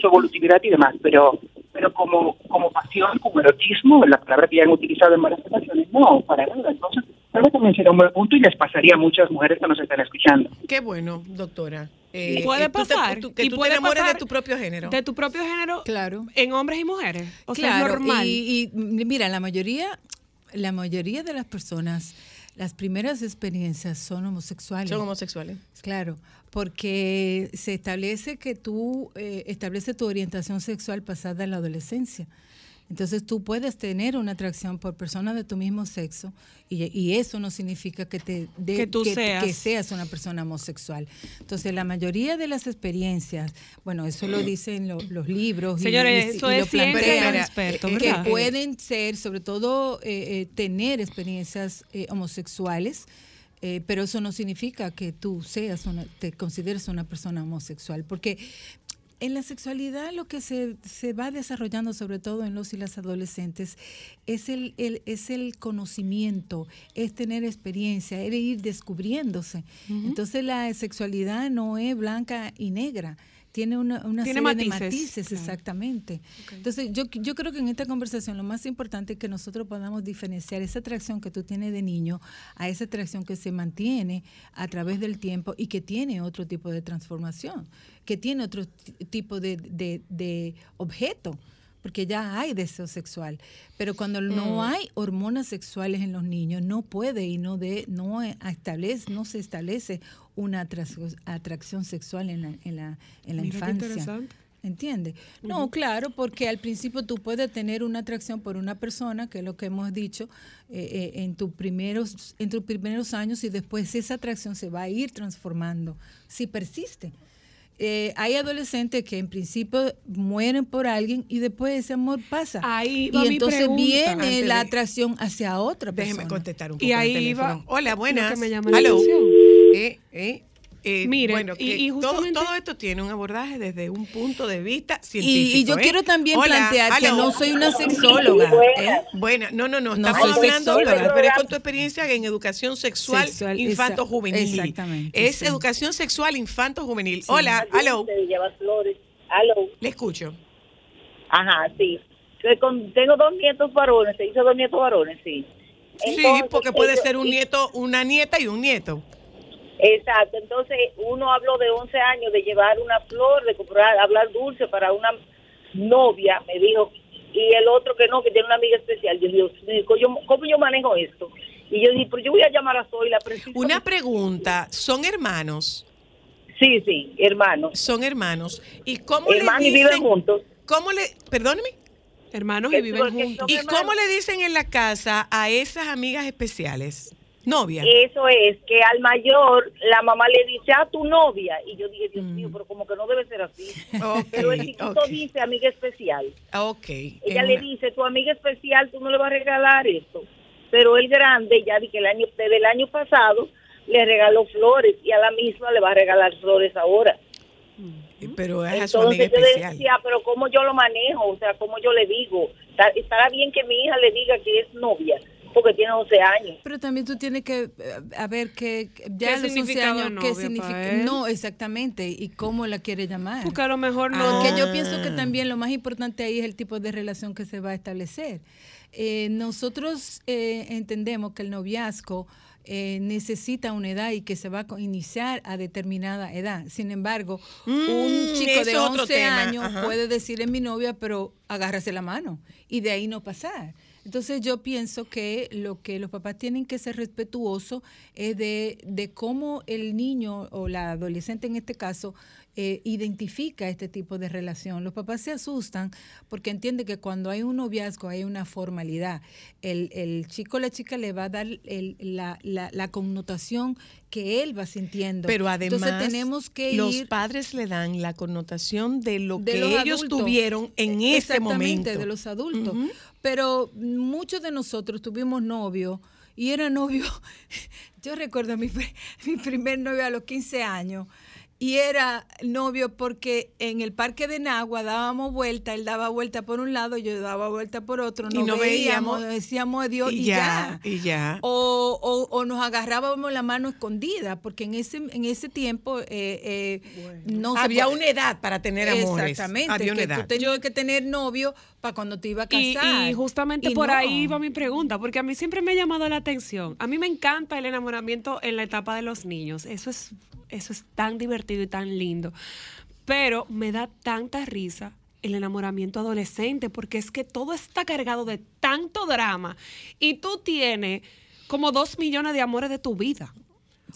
su evolutividad y demás, pero pero como como pasión, como erotismo, la palabra que ya han utilizado en varias ocasiones, no, para nada. Entonces, tal vez también sería un buen punto y les pasaría a muchas mujeres que nos están escuchando. Qué bueno, doctora. Eh, puede eh, tú te- pasar. tú- que y tú te puede enamores pasar de tu propio género. De tu propio género. Claro. En hombres y mujeres. O sea, claro, es normal. Y, y, mira, la mayoría, la mayoría de las personas, las primeras experiencias son homosexuales. Son homosexuales. Claro, porque se establece que tú eh, establece tu orientación sexual pasada en la adolescencia. Entonces tú puedes tener una atracción por personas de tu mismo sexo y, y eso no significa que te dé- Que tú seas. que seas una persona homosexual. Entonces la mayoría de las experiencias, bueno, eso lo dicen lo- los libros y- Señores, y, eso y es lo plantean, los expertos, que pueden ser, sobre todo, eh, eh, tener experiencias eh, homosexuales. Eh, pero eso no significa que tú seas una, te consideres una persona homosexual, porque en la sexualidad lo que se, se va desarrollando, sobre todo en los y las adolescentes, es el, el- es el conocimiento, es tener experiencia, es ir descubriéndose. Entonces la sexualidad no es blanca y negra. Tiene una, una Tiene serie de matices, claro. exactamente. Entonces, yo, yo creo que en esta conversación lo más importante es que nosotros podamos diferenciar esa atracción que tú tienes de niño a esa atracción que se mantiene a través del tiempo y que tiene otro tipo de transformación, que tiene otro tipo de, de- de objeto, porque ya hay deseo sexual. Pero cuando no Mm. hay hormonas sexuales en los niños, no puede y no, de, no, establece, no se establece una atracción, sexual en la, en la, en la Mira qué infancia. interesante. ¿Entiendes? No, claro, porque al principio tú puedes tener una atracción por una persona, que es lo que hemos dicho, eh, eh, en, tus primeros, en tus primeros años y después esa atracción se va a ir transformando si persiste. Eh, hay adolescentes que en principio mueren por alguien y después ese amor pasa. Ahí va y mi entonces pregunta. viene Antes la de- atracción hacia otra persona. Déjeme contestar un poco. Y el ahí teléfono. va Hola, buenas. que me llama Aló. Eh, eh, eh, Mire, bueno, y- que y todo, justamente- todo esto tiene un abordaje desde un punto de vista científico. y yo ¿eh? quiero también Hola, plantear que no soy una sexóloga. ¿eh? Bueno, no, no, no, No estamos hablando, sexóloga. pero es con tu experiencia en educación sexual, Sexual, infanto-juvenil. exactamente, Es sí. educación sexual infanto-juvenil. Hola, aló. Le escucho. Ajá, sí. Tengo dos nietos varones, se hizo dos nietos varones, sí. Sí, porque puede ser un nieto, una nieta y un nieto. Exacto, entonces uno habló de 11 años de llevar una flor, de comprar, hablar dulce para una novia, me dijo, y el otro que no, que tiene una amiga especial. Yo digo, ¿cómo yo, cómo yo manejo esto? Y yo dije, pero yo voy a llamar a Zoila. precisamente. Una pregunta, ¿son hermanos? Sí, sí, hermanos. Son hermanos. ¿Y cómo Hermanos le y viven juntos. ¿Cómo le, perdóneme? Hermanos y viven juntos. ¿Y cómo le dicen en la casa a esas amigas especiales? Novia. Eso es, que al mayor la mamá le dice a tu novia. Y yo dije, Dios mío, pero como que no debe ser así. Pero el chiquito dice amiga especial. Ok. Ella en le una- dice, tu amiga especial, tú no le vas a regalar esto. Pero el grande, ya que el año, desde el año pasado, le regaló flores y a la misma le va a regalar flores ahora. Pero es a su amiga yo especial. decía, pero ¿cómo yo lo manejo? O sea, ¿cómo yo le digo? Estará bien que mi hija le diga que es novia, porque tiene 11 años. Pero también tú tienes que eh, a ver qué ya ¿Qué a los 11 significaba años novia qué significa no exactamente y cómo la quiere llamar. Porque a lo mejor no. Porque yo pienso que también lo más importante ahí es el tipo de relación que se va a establecer. Eh, nosotros eh, entendemos que el noviazgo eh, necesita una edad y que se va a iniciar a determinada edad. Sin embargo, un Mm, chico eso de es otro 11 tema, años ajá. puede decir es mi novia, pero agárrase la mano y de ahí no pasar. Entonces yo pienso que lo que los papás tienen que ser respetuosos es de, de cómo el niño o la adolescente en este caso eh, identifica este tipo de relación. Los papás se asustan porque entienden que cuando hay un noviazgo hay una formalidad. El, el chico o la chica le va a dar el- la, la- la connotación que él va sintiendo. Pero además, Entonces tenemos que los ir padres le dan la connotación de lo de que los ellos adultos. tuvieron en ese Exactamente, momento. de los adultos. Pero muchos de nosotros tuvimos novio y era novio. Yo recuerdo mi, pri- mi primer novio a los 15 años. Y era novio porque en el parque de Nagua dábamos vuelta, él daba vuelta por un lado, yo daba vuelta por otro, Y nos no veíamos, veíamos. decíamos adiós y, y ya. ya, y ya. O, o- o nos agarrábamos la mano escondida, porque en ese, en ese tiempo eh, eh, no Había una edad para tener amores. Exactamente, Había una que tú edad. tenías que tener novio para cuando te iba a Y, casar. y justamente Y por no. ahí va mi pregunta, porque a mí siempre me ha llamado la atención. A mí me encanta el enamoramiento en la etapa de los niños. Eso es, eso es tan divertido y tan lindo. Pero me da tanta risa el enamoramiento adolescente, porque es que todo está cargado de tanto drama y tú tienes como dos millones de amores de tu vida.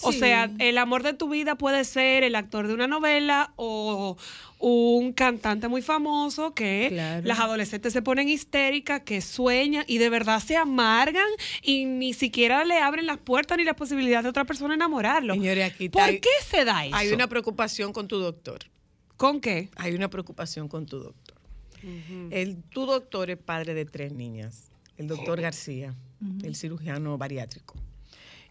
O Sí. sea, el amor de tu vida puede ser el actor de una novela o un cantante muy famoso que Claro. las adolescentes se ponen histéricas, que sueñan y de verdad se amargan y ni siquiera le abren las puertas ni la posibilidad de otra persona enamorarlo. Señores, aquí ¿Por hay- qué se da eso? Hay una preocupación con tu doctor. ¿Con qué? Hay una preocupación con tu doctor. El, tu doctor es padre de tres niñas, el doctor García, el cirujano bariátrico.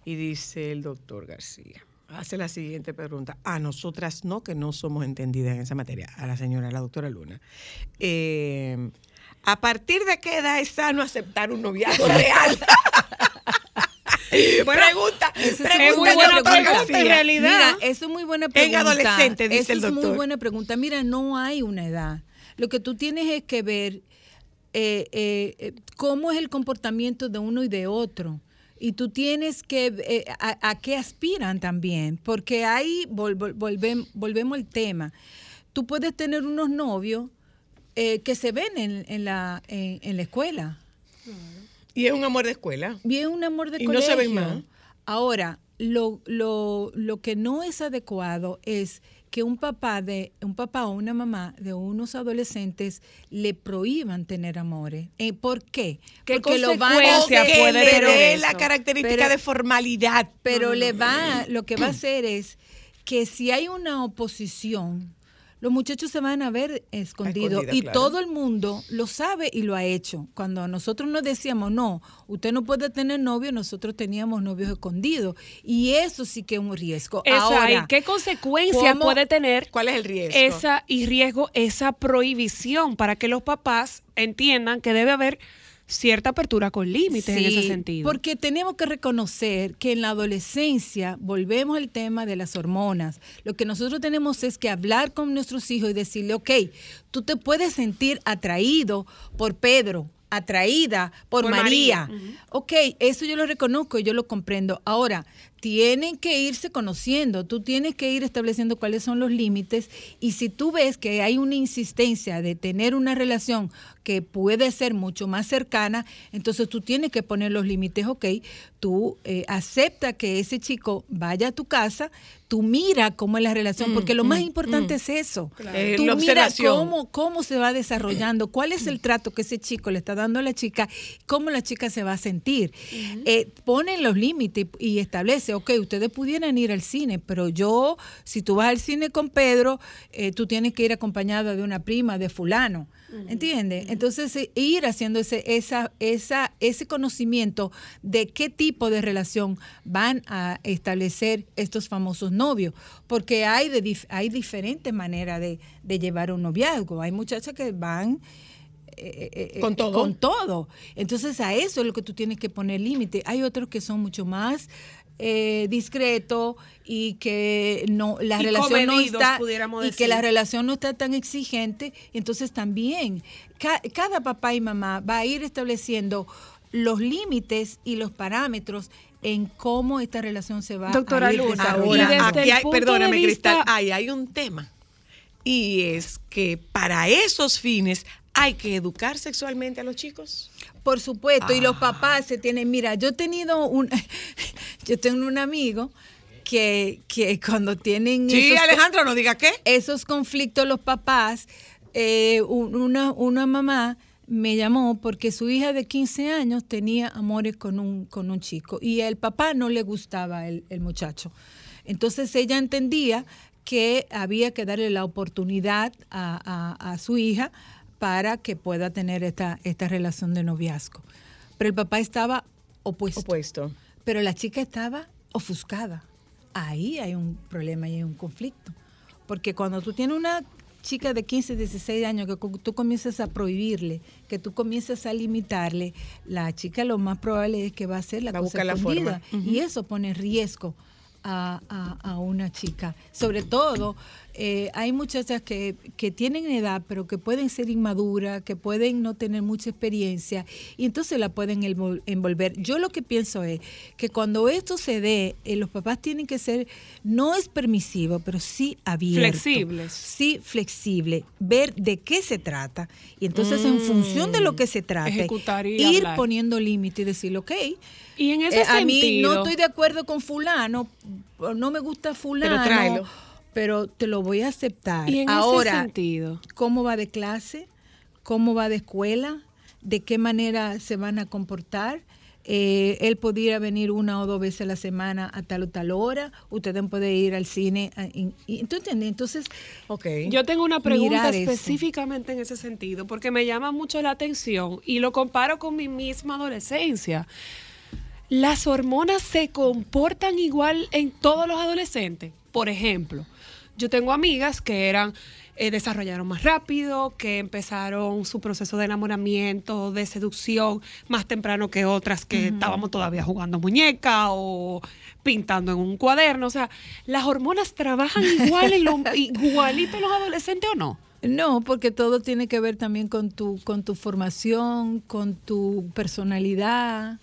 Y dice el doctor García, hace la siguiente pregunta, a nosotras no, que no somos entendidas en esa materia, a la señora, a la doctora Luna. Eh, ¿A partir de qué edad es sano aceptar un noviazgo real? pregunta, es pregunta muy del buena doctor pregunta. En realidad. Mira, eso es muy buena pregunta. adolescente, dice Eso el es muy doctor. buena pregunta. Mira, no hay una edad. Lo que tú tienes es que ver eh, eh, eh, cómo es el comportamiento de uno y de otro. Y tú tienes que, eh, a, a qué aspiran también, porque ahí vol- vol- volvem- volvemos al tema. Tú puedes tener unos novios eh, que se ven en, en la, en, en la escuela. Y es un amor de escuela. Y es un amor de Y no colegio. se ven más. Ahora, lo, lo, lo que no es adecuado es que un papá de un papá o una mamá de unos adolescentes le prohíban tener amores. Eh, ¿Por qué? ¿Qué lo van a puede le tener dé eso? la característica Pero- de formalidad. pero No, no, le no. va, lo que va a hacer es que si hay una oposición, los muchachos se van a ver escondidos Escondida, y claro. todo el mundo lo sabe y lo ha hecho. Cuando nosotros nos decíamos, no, usted no puede tener novio, nosotros teníamos novios escondidos y eso sí que es un riesgo. Esa, Ahora, ¿y qué consecuencia ¿cómo- puede tener ¿Cuál es el riesgo? esa y riesgo esa prohibición para que los papás entiendan que debe haber cierta apertura con límites en ese sentido? Porque tenemos que reconocer que en la adolescencia, volvemos al tema de las hormonas, lo que nosotros tenemos es que hablar con nuestros hijos y decirle, ok, tú te puedes sentir atraído por Pedro, atraída por, Por María. María, Ok, eso yo lo reconozco y yo lo comprendo. Ahora, tienen que irse conociendo, tú tienes que ir estableciendo cuáles son los límites y si tú ves que hay una insistencia de tener una relación que puede ser mucho más cercana, entonces tú tienes que poner los límites, ok, tú eh, acepta que ese chico vaya a tu casa, tú mira cómo es la relación, porque lo más importante es eso. Eh, Tú la mira cómo, cómo se va desarrollando, cuál es el trato que ese chico le está dando a la chica, cómo la chica se va a sentir. Eh, ponen los límites y establece, ok, ustedes pudieran ir al cine, pero yo, si tú vas al cine con Pedro, eh, tú tienes que ir acompañado de una prima, de fulano. ¿Entiendes? Entonces, eh, ir haciendo ese, esa, esa, ese conocimiento de qué tipo de relación van a establecer estos famosos novios, porque hay, de hay diferentes maneras de, de llevar un noviazgo. Hay muchachas que van eh, Con todo. con todo. Entonces a eso es lo que tú tienes que poner límite. Hay otros que son mucho más eh, discretos y que no la Y relación no está pudiéramos y que la relación no está tan exigente. Entonces también ca- cada papá y mamá va a ir estableciendo los límites y los parámetros en cómo esta relación se va Doctora a ir Luna, y desde aquí hay, perdóname, de vista- Cristal, ahí hay un tema. Y es que para esos fines hay que educar sexualmente a los chicos. Por supuesto, y Ah. los papás se tienen, mira, yo he tenido un, yo tengo un amigo que, que cuando tienen Sí, esos, Alejandro, no diga qué. esos conflictos los papás, eh, un- una, una mamá me llamó porque su hija de 15 años tenía amores con un, con un chico y al papá no le gustaba el, el muchacho. Entonces ella entendía que había que darle la oportunidad a, a- a su hija para que pueda tener esta, esta relación de noviazgo. Pero el papá estaba opuesto. Opuesto. Pero la chica estaba ofuscada. Ahí hay un problema y hay un conflicto. Porque cuando tú tienes una chica de 15, 16 años que tú comienzas a prohibirle, que tú comienzas a limitarle, la chica lo más probable es que va a hacer la Va a cosa buscar la escondida. forma. Y eso pone en riesgo a, a- a una chica. Sobre todo, eh, hay muchachas que, que tienen edad, pero que pueden ser inmaduras, que pueden no tener mucha experiencia, y entonces la pueden envol- envolver. Yo lo que pienso es que cuando esto se dé, eh, los papás tienen que ser, no es permisivo, pero sí abierto. Flexibles. Sí, flexible. Ver de qué se trata. Y entonces, en función de lo que se y ir hablar. poniendo límite y decir, ok, Y en ese eh, a mí sentido, no estoy de acuerdo con fulano, no me gusta fulano, tráelo. pero te lo voy a aceptar. y en Ahora, ese sentido, ¿cómo va de clase? ¿Cómo va de escuela? ¿De qué manera se van a comportar? Eh, él pudiera venir una o dos veces a la semana a tal o tal hora. Ustedes pueden ir al cine. a- y- y- ¿tú entiendes? Entonces, Yo tengo una pregunta eso. específicamente en ese sentido, porque me llama mucho la atención y lo comparo con mi misma adolescencia. ¿Las hormonas se comportan igual en todos los adolescentes? Por ejemplo, yo tengo amigas que eran eh, desarrollaron más rápido, que empezaron su proceso de enamoramiento, de seducción más temprano que otras que estábamos todavía jugando muñeca o pintando en un cuaderno. O sea, ¿las hormonas trabajan igual en lo- igualito en los adolescentes o no? No, porque todo tiene que ver también con tu, con tu formación, con tu personalidad.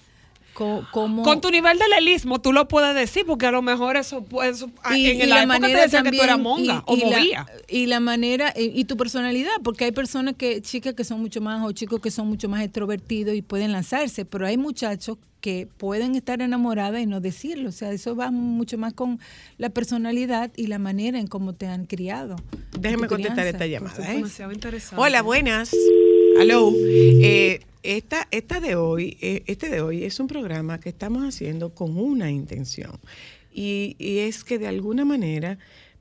Con tu nivel de lelismo, tú lo puedes decir, porque a lo mejor eso, puede- eso y, en y la, época te decían que tú eras monga o y la- movía. y la manera y, y tu personalidad porque hay personas que chicas que son mucho más o chicos que son mucho más extrovertidos y pueden lanzarse pero hay muchachos que pueden estar enamoradas y no decirlo o sea eso va mucho más con la personalidad y la manera en cómo te han criado Déjeme contestar esta llamada. ¿eh? Demasiado interesante. Hola, buenas. Hello. Eh, esta, esta de hoy, eh, este de hoy es un programa que estamos haciendo con una intención. Y, es que de alguna manera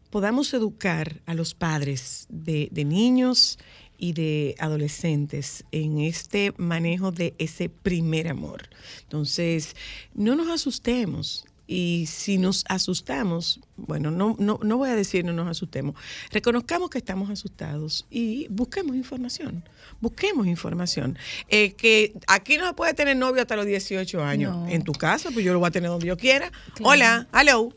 podamos educar a los padres de, de niños y de adolescentes en este manejo de ese primer amor. Entonces, no nos asustemos. Y si nos asustamos, bueno, no, no, no voy a decir no nos asustemos, reconozcamos que estamos asustados y busquemos información, busquemos información. Eh, que aquí no se puede tener novio hasta los 18 años. No. En tu casa, pues yo lo voy a tener donde yo quiera. Hola, hello.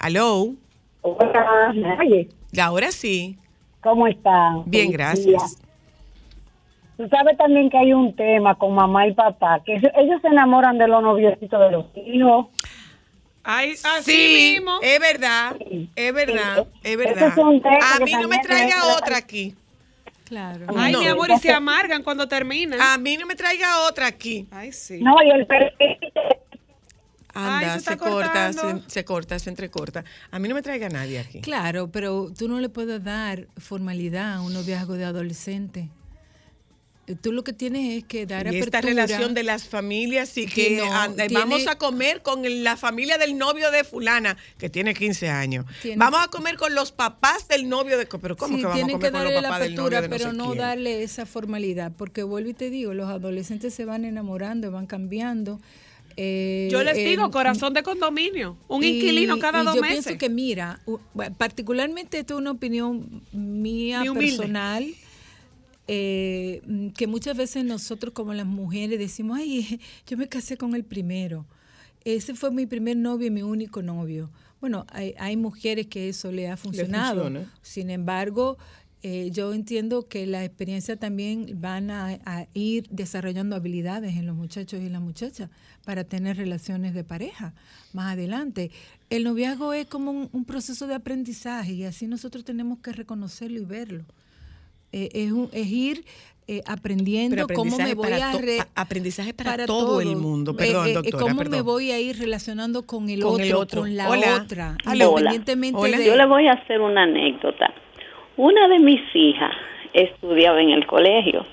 Hello. Hola, ¿me oye? Ahora sí. ¿Cómo están? Bien, gracias. Tú sabes también que hay un tema con mamá y papá, que ellos, ellos se enamoran de los noviecitos de los hijos. Ay, así Sí, mismo. es verdad, es verdad, es verdad. A mí no me traiga otra aquí. Claro. Ay, No. mi amor, y se amargan cuando terminan. A mí no me traiga otra aquí. Ay, sí. No, y el perfil Anda, Ay, se se, corta, se, se corta, se entrecorta. A mí no me traiga nadie aquí. Claro, pero tú no le puedes dar formalidad a un noviazgo de adolescente. Eh, Tú lo que tienes es que dar Y esta apertura. relación de las familias y Que que no, anda- tiene- vamos a comer con la familia del novio de fulana que tiene 15 años. Tiene- Vamos a comer con los papás del novio de pero cómo Sí, que vamos a comer que con los darle la papás del novio apertura, de no pero sé no darle esa formalidad, porque vuelvo y te digo, los adolescentes se van enamorando, van cambiando. eh, Yo les eh, digo, corazón de condominio. Un y- inquilino cada y dos yo meses. pienso que, mira, particularmente esto es una opinión mía Mi humilde. Eh, mm, que muchas veces nosotros como las mujeres decimos, ay, yo me casé con el primero. Ese fue mi primer novio y mi único novio. Bueno, hay, hay mujeres que eso le ha funcionado. funciona. Sin embargo, eh, yo entiendo que la experiencia también van a, a ir desarrollando habilidades en los muchachos y las muchachas para tener relaciones de pareja más adelante. El noviazgo es como un, un proceso de aprendizaje y así nosotros tenemos que reconocerlo y verlo. Eh, es, un- es ir eh, aprendiendo Pero cómo me voy para a... to- re- aprendizaje para todo el mundo. Eh, Perdón, eh, eh, doctora, ¿Cómo me voy a ir relacionando con el, Con otro, el otro. con la Hola. otra? Hola. Independientemente Hola. de... Yo le voy a hacer una anécdota. Una de mis hijas estudiaba en el colegio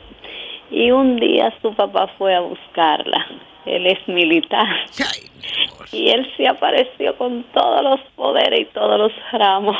y un día su papá fue a buscarla. Él es militar. Y él se apareció con todos los poderes y todos los ramos.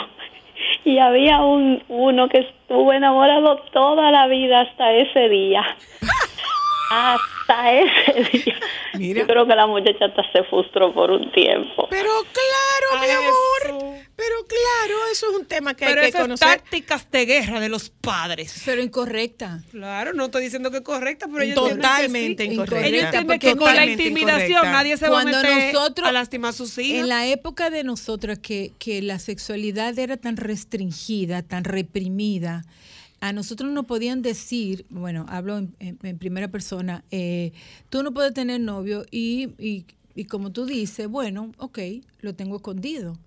Y había un uno que estuvo enamorado toda la vida hasta ese día. Hasta ese día. Yo creo que la muchacha hasta se frustró por un tiempo. Pero claro, mi amor. Pero claro, eso es un tema que Pero hay que conocer. tácticas de guerra de los padres. Pero incorrecta. Claro, no estoy diciendo que es correcta, pero ellos Totalmente que sí. incorrecta. Ellos entienden porque que con la intimidación incorrecta. nadie se Cuando va a meter nosotros- a lastimar a sus hijos. En la época de nosotras que, que la sexualidad era tan restringida, tan reprimida, a nosotros nos podían decir, bueno, hablo en, en- en primera persona, eh, tú no puedes tener novio y, y, y como tú dices, bueno, ok, lo tengo escondido.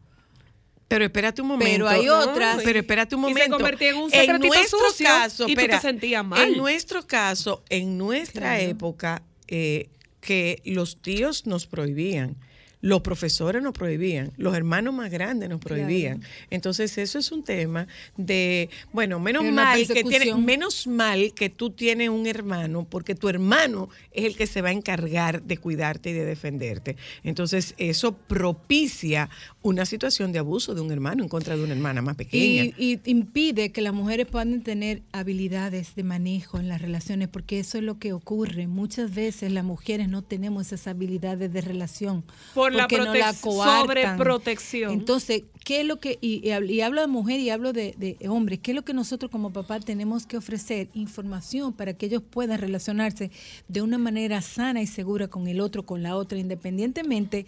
Pero espérate un momento. Pero hay No, otras- Pero espérate un y se momento. convertía en un secretito nuestro sucio caso, y tú te espera, sentías mal. En nuestro caso, en nuestra Claro. época, eh, que los tíos nos prohibían. Los profesores nos prohibían, los hermanos más grandes nos prohibían. Entonces, eso es un tema de, bueno, menos mal que tiene, menos mal que tú tienes un hermano, porque tu hermano es el que se va a encargar de cuidarte y de defenderte. Entonces, eso propicia una situación de abuso de un hermano en contra de una hermana más pequeña. Y, y impide que las mujeres puedan tener habilidades de manejo en las relaciones, porque eso es lo que ocurre. Muchas veces las mujeres no tenemos esas habilidades de relación. Por la porque nos protec- la sobreprotección. Entonces, ¿qué es lo que, y, y hablo- de mujer y hablo de, de hombres, qué es lo que nosotros como papá tenemos que ofrecer? Información para que ellos puedan relacionarse de una manera sana y segura con el otro, con la otra, independientemente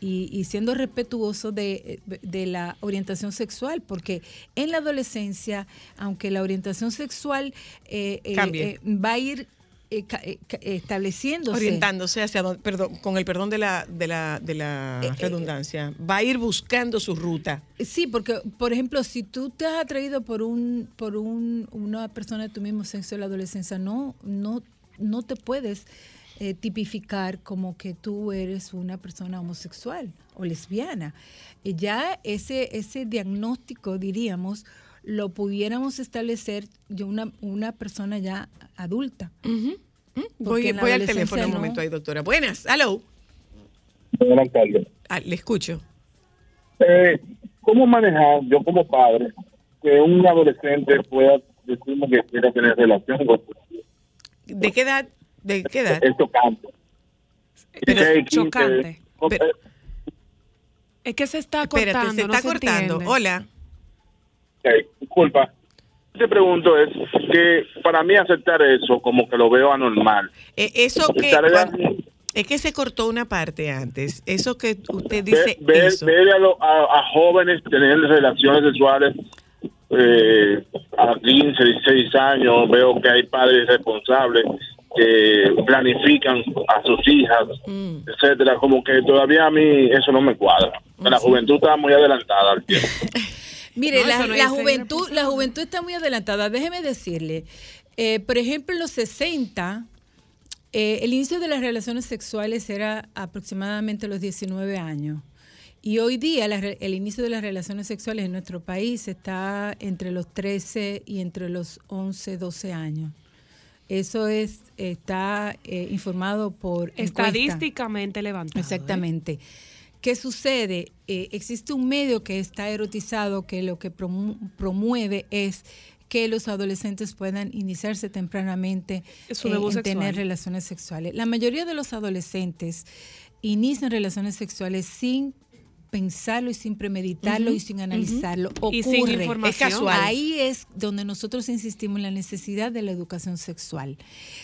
y, y siendo respetuoso de, de la orientación sexual, porque en la adolescencia, aunque la orientación sexual eh, eh, eh, va a ir eh, eh, estableciéndose. Orientándose hacia donde, perdón, con el perdón de la, de la, de la Eh, redundancia. Va a ir buscando su ruta. Sí, porque, por ejemplo, si tú te has atraído por un por un, una persona de tu mismo sexo en la adolescencia, no, no, no te puedes eh, tipificar como que tú eres una persona homosexual o lesbiana. Y ya ese, ese diagnóstico, diríamos, lo pudiéramos establecer de una, una persona ya adulta. Voy, Porque en la voy al teléfono un no. momento ahí, doctora. Buenas, hello. Buenas tardes. Ah, le escucho. Eh, ¿Cómo manejar yo como padre que un adolescente pueda decirme que quiere tener relación con ¿De qué edad? ¿De qué edad? Es chocante. Pero 16, 15, chocante. eh, Es que se está Espérate, cortando. se no está cortando. Hola. Ok, disculpa. Te pregunto es que para mí aceptar eso como que lo veo anormal. Eh, eso que cuando- es que se cortó una parte antes. Eso que usted dice ver, eso. ver a, lo- a- a jóvenes tener relaciones sexuales eh, a 15, 16 años, veo que hay padres responsables que planifican a sus hijas, Mm. etcétera, como que todavía a mí eso no me cuadra. La juventud está muy adelantada al tiempo. Mire, No, la, no juventud, la juventud está muy adelantada. Déjeme decirle, eh, por ejemplo, en los 60, eh, el inicio de las relaciones sexuales era aproximadamente a los 19 años. Y hoy día la el inicio de las relaciones sexuales en nuestro país está entre los 13 y entre los 11, 12 años. Eso es está eh, informado por encuesta. Estadísticamente levantado. ¿eh? ¿Qué sucede? Eh, existe un medio que está erotizado que lo que promu- promueve es que los adolescentes puedan iniciarse tempranamente Es eh, en sexual. tener relaciones sexuales. La mayoría de los adolescentes inician relaciones sexuales sin pensarlo y sin premeditarlo y sin analizarlo. ujú. Y sin Ocurre. información. Es casual. Ahí es donde nosotros insistimos en la necesidad de la educación sexual.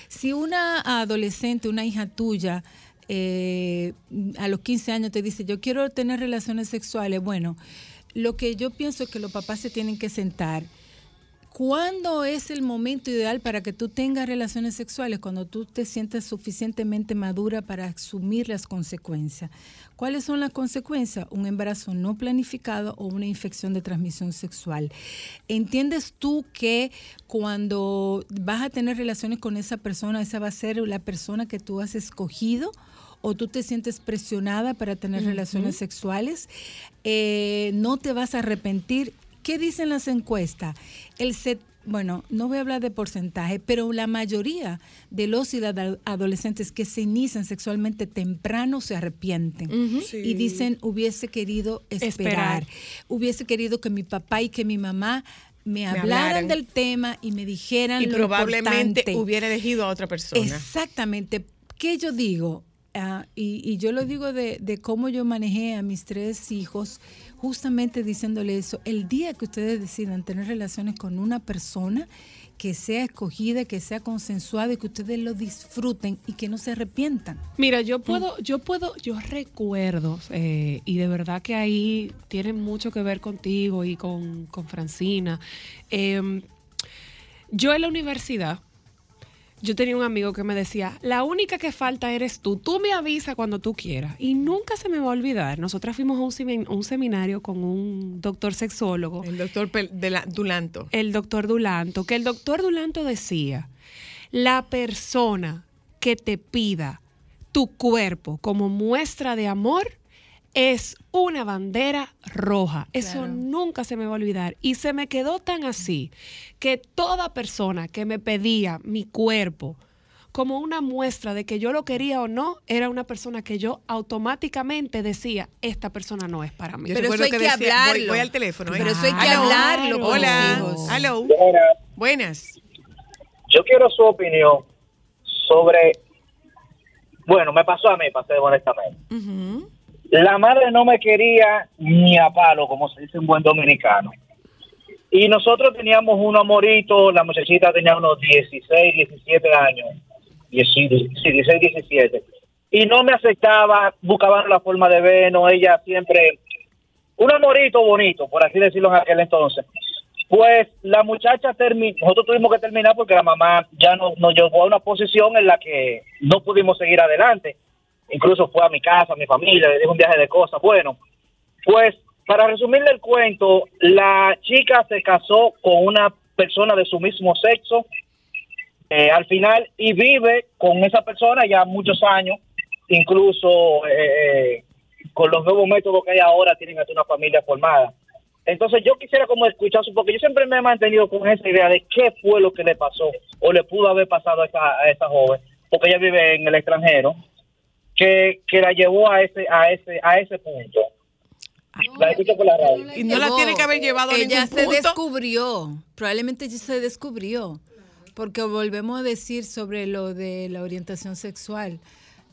Si una adolescente, una hija tuya, eh, a los 15 años te dice, yo quiero tener relaciones sexuales, bueno, lo que yo pienso es que los papás se tienen que sentar. ¿Cuándo es el momento ideal para que tú tengas relaciones sexuales? Cuando tú te sientes suficientemente madura para asumir las consecuencias. ¿Cuáles son las consecuencias? Un embarazo no planificado o una infección de transmisión sexual. ¿Entiendes tú que cuando vas a tener relaciones con esa persona, esa va a ser la persona que tú has escogido? o tú te sientes presionada para tener relaciones sexuales, eh, no te vas a arrepentir. ¿Qué dicen las encuestas? El set, bueno, no voy a hablar de porcentaje, pero la mayoría de los y ado- adolescentes que se inician sexualmente temprano se arrepienten y Sí. dicen hubiese querido esperar, Esperar. hubiese querido que mi papá y que mi mamá me, Me hablaran, del tema y me dijeran Y lo probablemente importante. hubiera elegido a otra persona. Exactamente. ¿Qué yo digo? Ah, y, y yo lo digo de, de cómo yo manejé a mis tres hijos, justamente diciéndole eso. El día que ustedes decidan tener relaciones con una persona que sea escogida, que sea consensuada y que ustedes lo disfruten y que no se arrepientan. Mira, Mm. yo puedo, yo puedo, yo recuerdo, eh, y de verdad que ahí tiene mucho que ver contigo y con, con Francina. Eh, yo en la universidad, yo tenía un amigo que me decía, la única que falta eres tú, tú me avisas cuando tú quieras. Y nunca se me va a olvidar. Nosotras fuimos a un, semin- un seminario con un doctor sexólogo. El doctor Pel- de la- Dulanto. El doctor Dulanto, que el doctor Dulanto decía, la persona que te pida tu cuerpo como muestra de amor es una bandera roja. Eso Claro. nunca se me va a olvidar. Y se me quedó tan así que toda persona que me pedía mi cuerpo como una muestra de que yo lo quería o no, era una persona que yo automáticamente decía, esta persona no es para mí. Yo recuerdo que decía, voy, voy al teléfono. ¿eh? Pero eso hay que Aló. hablarlo con Hola. los hijos. Aló. Buenas. Yo quiero su opinión sobre, bueno, me pasó a mí, pasé honestamente. La madre no me quería ni a palo, como se dice en buen dominicano. Y nosotros teníamos un amorito, la muchachita tenía unos 16, 17 años. 10, sí, 16, 17. Y no me aceptaba, buscaban la forma de vernos, ella siempre... Un amorito bonito, por así decirlo en aquel entonces. Pues la muchacha terminó, nosotros tuvimos que terminar porque la mamá ya nos, nos llevó a una posición en la que no pudimos seguir adelante. Incluso fue a mi casa, a mi familia, le dije un viaje de cosas. Bueno, pues para resumirle el cuento, la chica se casó con una persona de su mismo sexo eh, al final y vive con esa persona ya muchos años, incluso eh, con los nuevos métodos que hay ahora tienen hasta una familia formada. Entonces yo quisiera como escuchar su, porque yo siempre me he mantenido con esa idea de qué fue lo que le pasó o le pudo haber pasado a esa, a esa joven, porque ella vive en el extranjero, que, que la llevó a ese, a ese, a ese punto. La escucho por la radio. Y no la tiene que haber llevado a Ella ningún se punto. descubrió, probablemente ella se descubrió, porque volvemos a decir sobre lo de la orientación sexual.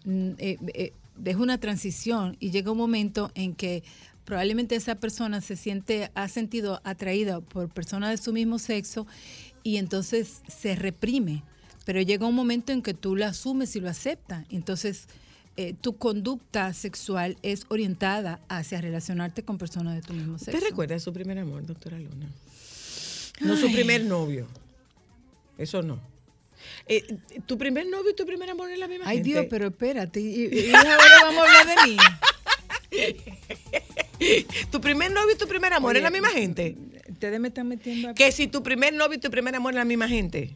Mm, eh, eh, es una transición y llega un momento en que probablemente esa persona se siente, ha sentido atraída por personas de su mismo sexo y entonces se reprime. Pero llega un momento en que tú lo asumes y lo aceptas. Entonces, eh, tu conducta sexual es orientada hacia relacionarte con personas de tu mismo sexo. ¿Usted recuerda su primer amor, doctora Luna? No su Ay. primer novio. Eso no. Eh, ¿Tu primer novio y tu primer amor es la misma Ay gente? Dios, pero espérate. Y, y- y ahora vamos a hablar de mí. ¿Tu primer novio y tu primer amor Oye, es la misma gente? Ustedes me están metiendo a... Que si tu primer novio y tu primer amor es la misma gente.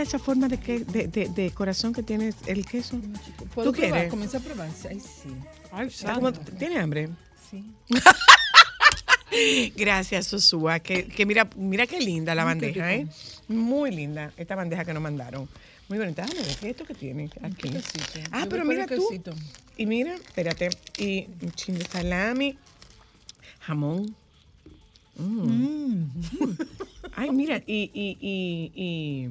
Mira esa forma de, que, de, de- de corazón que tiene el queso. ¿Puedo ¿Tú probar? quieres? Comienza a probar. Ay, sí. Como- ¿Tienes hambre? Sí. Gracias, Sosúa. Que, que mira, mira qué linda la Mm, bandeja, ¿eh? Muy linda esta bandeja que nos mandaron. Muy bonita. Déjame ver, ¿qué es esto que tiene aquí? Ah, Yo pero mira tú. quesito. Y mira, espérate. Y un chin de salami, jamón. Mm. Ay, mira, y, y, y, y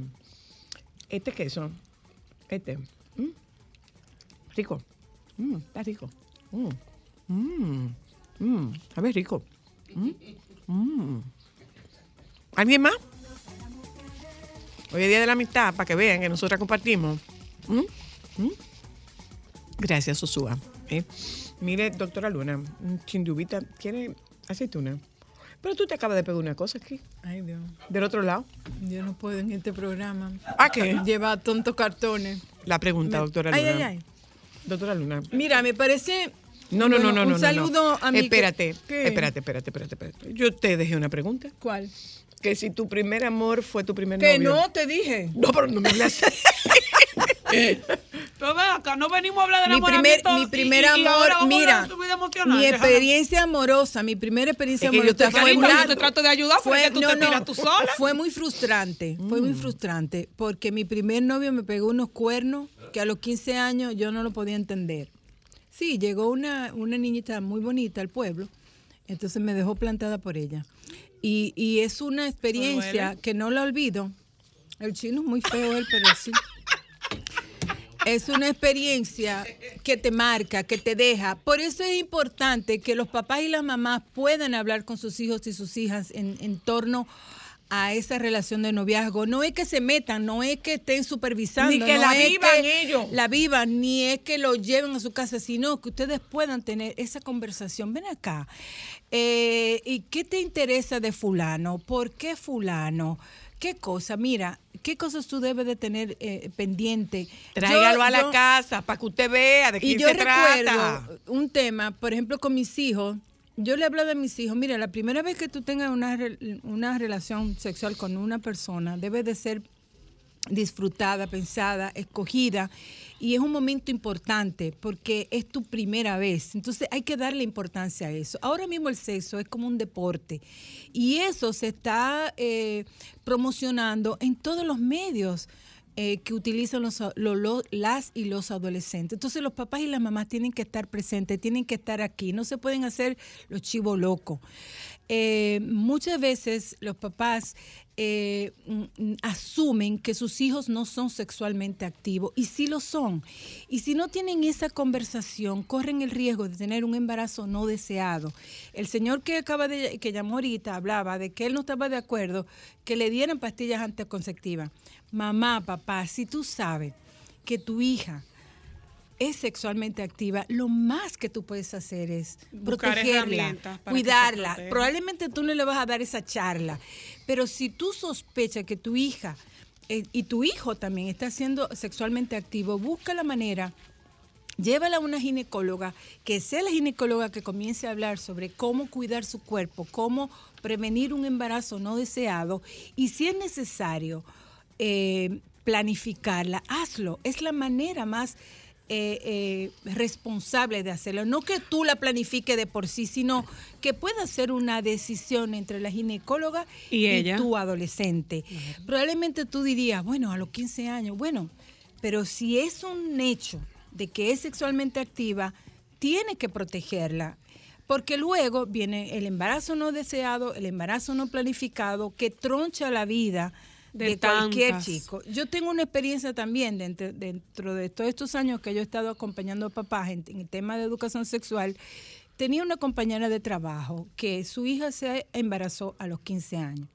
este queso, este, mm, rico, Mm, está rico. Mm, mm, mm, sabe rico. Mm, mm. ¿Alguien más? Hoy es Día de la Amistad, para que vean que nosotras compartimos. Gracias, Sosúa. ¿eh? Mire, doctora Luna, un chindubita, ¿quiere aceituna? Pero tú te acabas de pegar una cosa aquí, Ay, Dios. del otro lado. Yo no puedo en este programa. ¿A qué? Lleva tontos cartones. La pregunta, Me- doctora Ay, Luna. ay, ay. Doctora Luna. Mira, me parece. No, no, Bueno, no, no, no. Un saludo no. a mi. Espérate, ¿Qué? espérate, espérate, espérate, espérate. Yo te dejé una pregunta. ¿Cuál? Que si tu primer amor fue tu primer Que novio. no, te dije. No, pero no me hables ven acá, no venimos a hablar de Mi primer, mi primer y- amor, mira, mi experiencia amorosa, mi primera experiencia Es que yo te amorosa fue muy- yo te trato de ayudar, que tú te tiras tú sola. Fue muy frustrante, fue Mm. muy frustrante, porque mi primer novio me pegó unos cuernos que a los 15 años yo no lo podía entender. Sí, llegó una, una niñita muy bonita al pueblo, entonces me dejó plantada por ella. Y, y es una experiencia que no la olvido. El chino es muy feo él, pero sí. Es una experiencia que te marca, que te deja. Por eso es importante que los papás y las mamás puedan hablar con sus hijos y sus hijas en, en torno a esa relación de noviazgo. No es que se metan, no es que estén supervisando. Ni que no la es vivan que ellos. La vivan, ni es que lo lleven a su casa, sino que ustedes puedan tener esa conversación. Ven acá. Eh, ¿Y qué te interesa de fulano? ¿Por qué fulano? ¿Qué cosa? Mira, ¿qué cosas tú debes de tener eh, pendiente? Tráigalo Yo- a la yo- casa para que usted vea de y yo se trata. recuerdo un tema, por ejemplo, con mis hijos. Yo le hablaba a mis hijos, mira, la primera vez que tú tengas una, una relación sexual con una persona, debe de ser disfrutada, pensada, escogida. Y es un momento importante porque es tu primera vez. Entonces hay que darle importancia a eso. Ahora mismo el sexo es como un deporte y eso se está eh, promocionando en todos los medios eh, que utilizan los, a- lo- lo- las y los adolescentes. Entonces los papás y las mamás tienen que estar presentes, tienen que estar aquí, no se pueden hacer los chivos locos. Eh, muchas veces los papás eh, mm, asumen que sus hijos no son sexualmente activos y sí lo son. Y si no tienen esa conversación, corren el riesgo de tener un embarazo no deseado. El señor que acaba de que llamó ahorita hablaba de que él no estaba de acuerdo que le dieran pastillas anticonceptivas. Mamá, papá, si tú sabes que tu hija es sexualmente activa, lo más que tú puedes hacer es Buscar protegerla, cuidarla. Probablemente tú no le vas a dar esa charla, pero si tú sospechas que tu hija eh, y tu hijo también está siendo sexualmente activo, busca la manera llévala a una ginecóloga, que sea la ginecóloga que comience a hablar sobre cómo cuidar su cuerpo, cómo prevenir un embarazo no deseado y si es necesario eh, planificarla, hazlo. Es la manera más eh, eh, responsable de hacerlo. No que tú la planifiques de por sí, sino que pueda ser una decisión entre la ginecóloga Y ella. tu adolescente. Probablemente tú dirías, bueno, a los 15 años, bueno, pero si es un hecho de que es sexualmente activa, tiene que protegerla. Porque luego viene el embarazo no deseado, el embarazo no planificado, que troncha la vida de, De cualquier chico. Yo tengo una experiencia también dentro, dentro de todos estos años que yo he estado acompañando a papás en, en el tema de educación sexual. Tenía una compañera de trabajo que su hija se embarazó a los 15 años.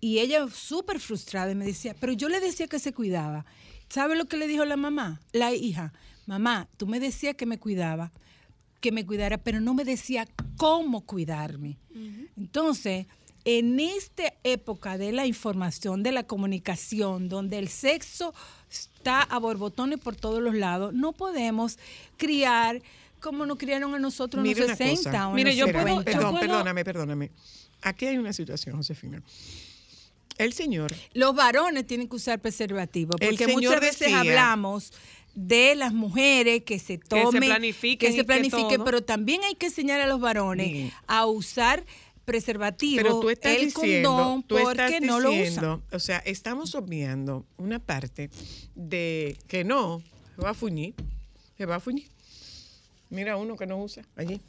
Y ella súper frustrada y me decía, pero yo le decía que se cuidaba. ¿Sabe lo que le dijo la mamá? La hija, mamá, tú me decías que me cuidaba, que me cuidara, pero no me decía cómo cuidarme. Entonces, en esta época de la información, de la comunicación, donde el sexo está a borbotones por todos los lados, no podemos criar como nos criaron a nosotros en los una 60 cosa. o en Mire, los yo puedo- 50. perdón, puedo- perdóname, perdóname. Aquí hay una situación, Josefina. El señor Los varones tienen que usar preservativo, porque muchas veces decía- hablamos de las mujeres que se tomen, planifiquen que se que planifiquen, todo. pero también hay que enseñar a los varones a usar preservativo, Pero tú estás el diciendo, condón, tú porque estás no lo usan. o sea, estamos obviando una parte de que no, se va a fuñir, se va a fuñir. Mira uno que no usa allí.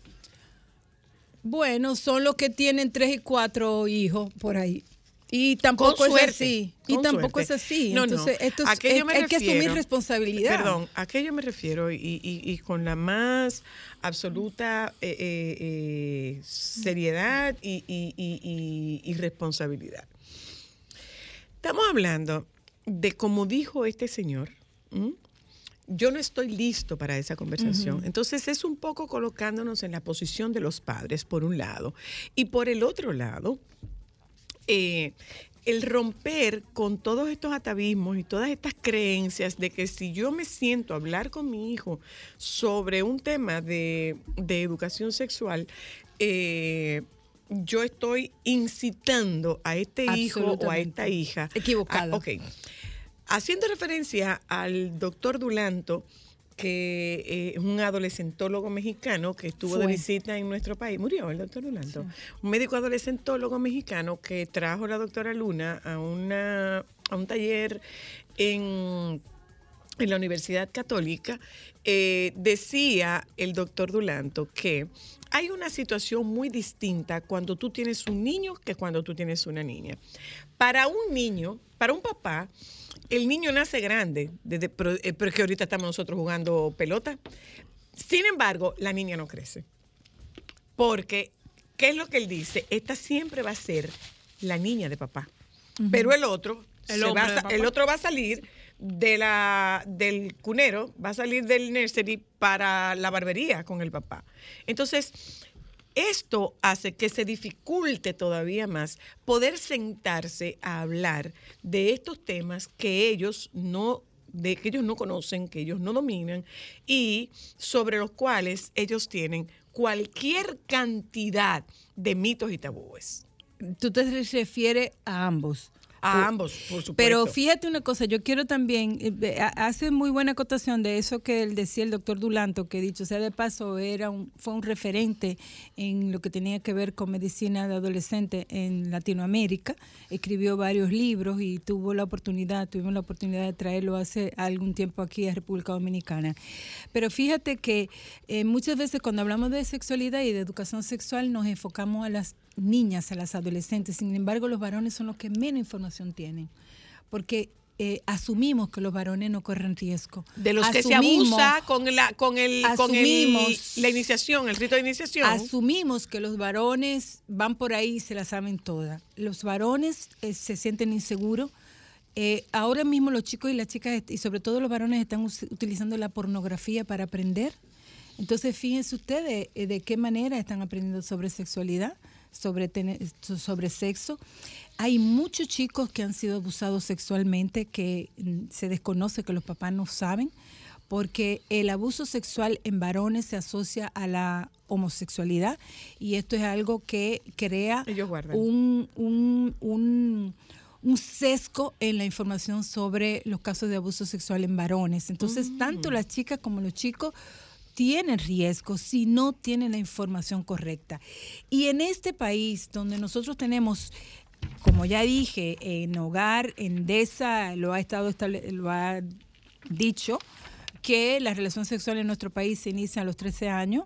Bueno, son los que tienen tres y cuatro hijos por ahí. Y tampoco Con es así. Y tampoco suerte. es así. No, no. Entonces, esto es- ¿A qué yo es- me hay que asumir responsabilidad. Perdón, a qué yo me refiero y, y- y con la más absoluta eh, eh, eh, seriedad y, responsabilidad. Estamos hablando de como dijo este señor. ¿m? Yo no estoy listo para esa conversación. Entonces es un poco colocándonos en la posición de los padres, por un lado, y por el otro lado, eh, el romper con todos estos atavismos y todas estas creencias de que si yo me siento a hablar con mi hijo sobre un tema de, de educación sexual, eh, yo estoy incitando a este hijo o a esta hija. Equivocado. a- ok. Haciendo referencia al doctor Dulanto, que eh, es un adolescentólogo mexicano que estuvo de visita en nuestro país. Murió el doctor Dulanto. Un médico adolescentólogo mexicano que trajo a la doctora Luna a, una, a un taller en, en la Universidad Católica. Eh, decía el doctor Dulanto que hay una situación muy distinta cuando tú tienes un niño que cuando tú tienes una niña. Para un niño, para un papá, el niño nace grande, desde, pero, eh, pero es que ahorita estamos nosotros jugando pelota. Sin embargo, la niña no crece. Porque, ¿qué es lo que él dice? Esta siempre va a ser la niña de papá. Pero el otro, El se hombre va a el otro va a salir de la, del cunero, va a salir del nursery para la barbería con el papá. Entonces, esto hace que se dificulte todavía más poder sentarse a hablar de estos temas que ellos no de que ellos no conocen, que ellos no dominan y sobre los cuales ellos tienen cualquier cantidad de mitos y tabúes. Tú te refieres a ambos. A ambos, por supuesto. Pero fíjate una cosa, yo quiero también, eh, hace muy buena acotación de eso que él decía el doctor Dulanto, que dicho sea de paso, era un, fue un referente en lo que tenía que ver con medicina de adolescente en Latinoamérica. Escribió varios libros y tuvo la oportunidad, tuvimos la oportunidad de traerlo hace algún tiempo aquí a República Dominicana. Pero fíjate que eh, muchas veces cuando hablamos de sexualidad y de educación sexual nos enfocamos a las niñas, a las adolescentes. Sin embargo, los varones son los que menos información tienen. Porque eh, asumimos que los varones no corren riesgo. de los que se Asumimos- abusa con la con el con el, asumimos- la iniciación, el rito de iniciación. Asumimos que los varones van por ahí y se la saben todas. Los varones eh, se sienten inseguros. Eh, ahora mismo los chicos y las chicas, y sobre todo los varones, están utilizando la pornografía para aprender. Entonces, fíjense ustedes eh, de qué manera están aprendiendo sobre sexualidad, sobre, sobre sexo. Hay muchos chicos que han sido abusados sexualmente que mm, se desconoce que los papás no saben porque el abuso sexual en varones se asocia a la homosexualidad y esto es algo que crea un, un, un, un sesgo en la información sobre los casos de abuso sexual en varones. Entonces, tanto las chicas como los chicos tienen riesgo si no tienen la información correcta. Y en este país donde nosotros tenemos como ya dije, en Hogar, Endesa lo ha estado lo ha dicho que la relación sexual en nuestro país se inicia a los 13 años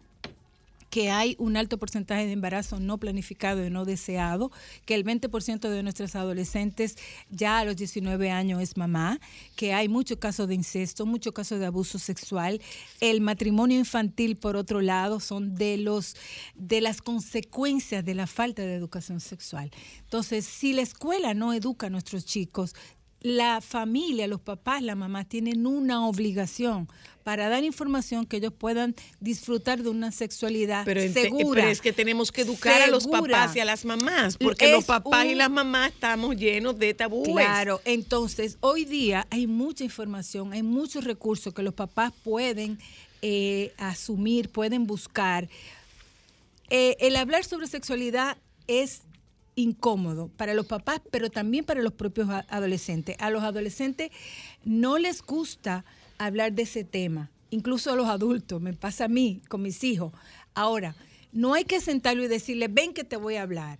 que hay un alto porcentaje de embarazo no planificado y no deseado, que el 20% de nuestros adolescentes ya a los 19 años es mamá, que hay muchos casos de incesto, muchos casos de abuso sexual. El matrimonio infantil, por otro lado, son de los de las consecuencias de la falta de educación sexual. Entonces, si la escuela no educa a nuestros chicos, la familia, los papás, la mamá tienen una obligación para dar información que ellos puedan disfrutar de una sexualidad Pero, segura. pero es que tenemos que educar a los papás y a las mamás, porque los papás y las mamás estamos llenos de tabúes. Claro, entonces hoy día hay mucha información, hay muchos recursos que los papás pueden eh, asumir, pueden buscar. Eh, el hablar sobre sexualidad es incómodo para los papás, pero también para los propios adolescentes. A los adolescentes no les gusta hablar de ese tema, incluso a los adultos, me pasa a mí con mis hijos. Ahora, no hay que sentarlo y decirle, ven que te voy a hablar.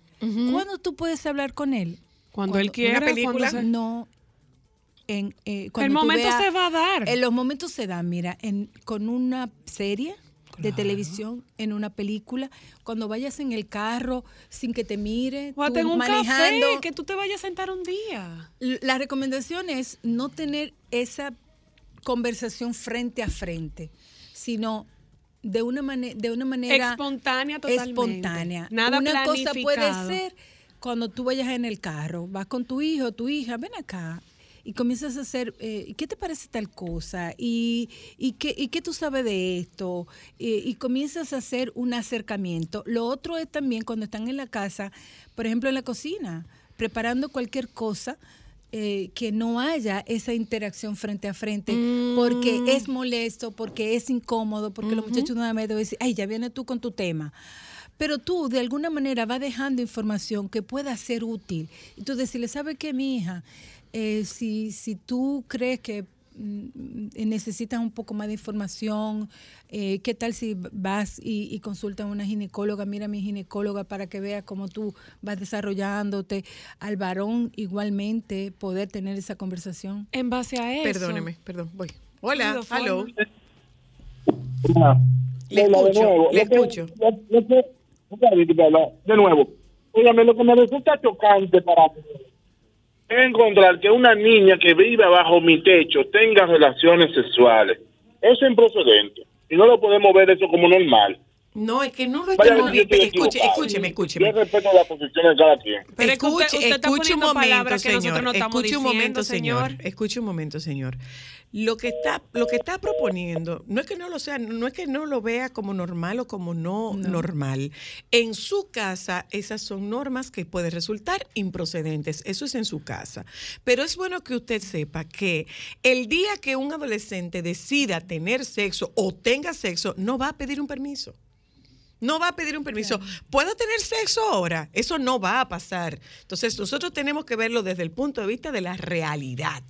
¿Cuándo tú puedes hablar con él? Cuando él quiera, Una película. cuando se- No. En, eh, cuando El momento veas- se va a dar. En los momentos se dan, mira, en, con una serie de televisión, en una película, cuando vayas en el carro sin que te mire, O tú un manejando. café, que tú te vayas a sentar un día. La recomendación es no tener esa conversación frente a frente, sino de una, mane- de una manera Espontánea totalmente. espontánea. Nada una cosa puede ser cuando tú vayas en el carro, vas con tu hijo, tu hija, ven acá. Y comienzas a hacer, eh, ¿qué te parece tal cosa? ¿Y, y, qué, y qué tú sabes de esto? Y, y comienzas a hacer un acercamiento. Lo otro es también cuando están en la casa, por ejemplo en la cocina, preparando cualquier cosa, eh, que no haya esa interacción frente a frente, porque es molesto, porque es incómodo, porque los muchachos nuevamente dicen, ay, ya viene tú con tu tema. Pero tú, de alguna manera, vas dejando información que pueda ser útil. Y tú decirle, ¿sabe qué, mi hija? Eh, si, si tú crees que mm, necesitas un poco más de información, eh, ¿qué tal si vas y, y consultas a una ginecóloga? Mira a mi ginecóloga para que vea cómo tú vas desarrollándote. Al varón igualmente poder tener esa conversación. En base a eso. Perdóneme, perdón, voy. Hola, hello. Le escucho, le escucho. De nuevo, Óigame, lo que me resulta chocante para mí encontrar que una niña que vive bajo mi techo tenga relaciones sexuales. Eso es improcedente. Y no lo podemos ver eso como normal. No, es que no lo estamos viendo. Escuche, equivocado. escúcheme, escúcheme. Yo respeto la posición de cada quien. Pero usted- Escuche, usted está escuche un momento, palabras que nosotros señor. no estamos escuche un momento, señor. Escuche un momento, señor. Lo que está, lo que está proponiendo, no es que no lo sea, no es que no lo vea como normal o como no, normal. En su casa, esas son normas que pueden resultar improcedentes. Eso es en su casa. Pero es bueno que usted sepa que el día que un adolescente decida tener sexo o tenga sexo, no va a pedir un permiso. No va a pedir un permiso. ¿Puedo tener sexo ahora? Eso no va a pasar. Entonces, nosotros tenemos que verlo desde el punto de vista de la realidad.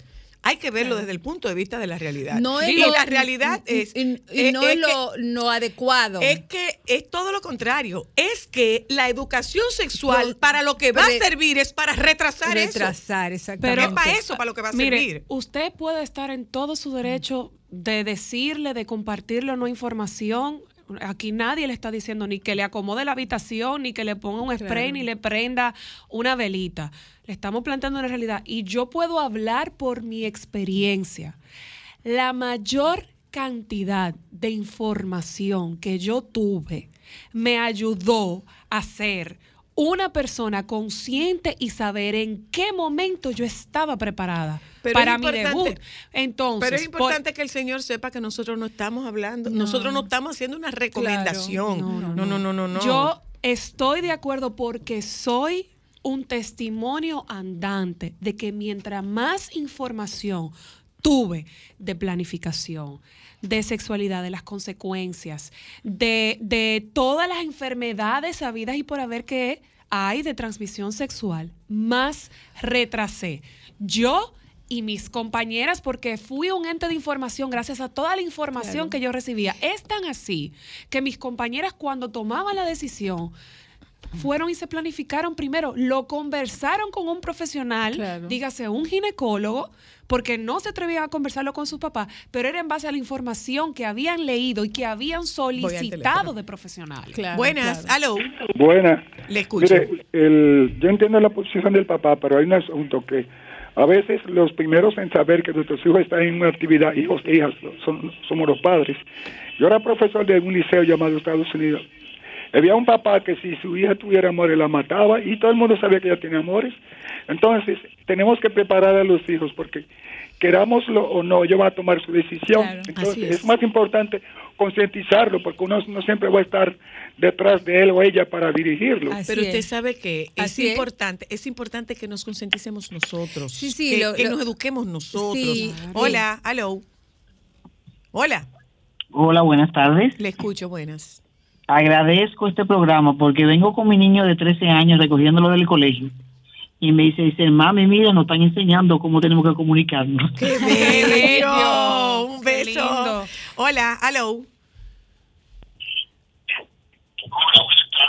Hay que verlo desde el punto de vista de la realidad. No es y lo- la realidad es... y- y no es es lo, lo adecuado. es que es todo lo contrario. Es que la educación sexual Pero- para lo que va pero- a servir es para retrasar, Retrasar, eso. exactamente. es para eso, para lo que va a Mire, servir. usted puede estar en todo su derecho de decirle, de compartirle o no información. Aquí nadie le está diciendo ni que le acomode la habitación, ni que le ponga un spray, Claro. ni le prenda una velita. Le estamos planteando una realidad. Y yo puedo hablar por mi experiencia. La mayor cantidad de información que yo tuve me ayudó a ser una persona consciente y saber en qué momento yo estaba preparada Pero para mi debut. Entonces, Pero es por- importante que el Señor sepa que nosotros no estamos hablando, nosotros no estamos haciendo una recomendación. No, no, no, no, no. Yo estoy de acuerdo porque soy un testimonio andante de que mientras más información tuve de planificación, de sexualidad, de las consecuencias, de, de todas las enfermedades sabidas y por haber que hay de transmisión sexual, más retrasé. Yo y mis compañeras, porque fui un ente de información gracias a toda la información Claro. que yo recibía. Es tan así que mis compañeras cuando tomaban la decisión, fueron y se planificaron primero, lo conversaron con un profesional, Claro. dígase un ginecólogo, porque no se atrevían a conversarlo con sus papás, pero era en base a la información que habían leído y que habían solicitado de profesionales. Buenas, aló. Buena. Le escucho. Mire, el, yo entiendo la posición del papá, pero hay un asunto que a veces los primeros en saber que nuestros hijos están en una actividad, hijos e hijas, son, somos los padres. Yo era profesor de un liceo llamado Estados Unidos. Había un papá que si su hija tuviera amores la mataba y todo el mundo sabía que ella tenía amores. Entonces, tenemos que preparar a los hijos porque querámoslo o no, ellos van a tomar su decisión. Entonces, es. es. más importante concientizarlo porque uno no siempre va a estar detrás de él o ella para dirigirlo. Pero usted sabe que es Así importante, es. importante que nos concienticemos nosotros, Sí, sí, que, lo- que lo- nos eduquemos nosotros. Sí, Hola, aló. Hola, Hola, buenas tardes. le escucho, buenas. Agradezco este programa porque vengo con mi niño de 13 años recogiéndolo del colegio y me dice, dice, mami, mira, nos están enseñando cómo tenemos que comunicarnos. ¡Qué bello! Un beso. Hola, aló.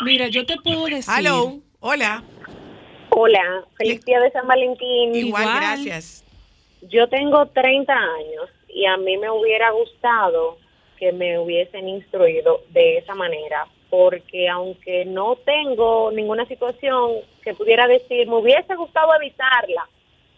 Mira, yo te puedo decir. Aló, hola. Hola, feliz día de San Valentín. Igual, gracias. Yo tengo 30 años y a mí me hubiera gustado que me hubiesen instruido de esa manera, porque aunque no tengo ninguna situación que pudiera decir, me hubiese gustado evitarla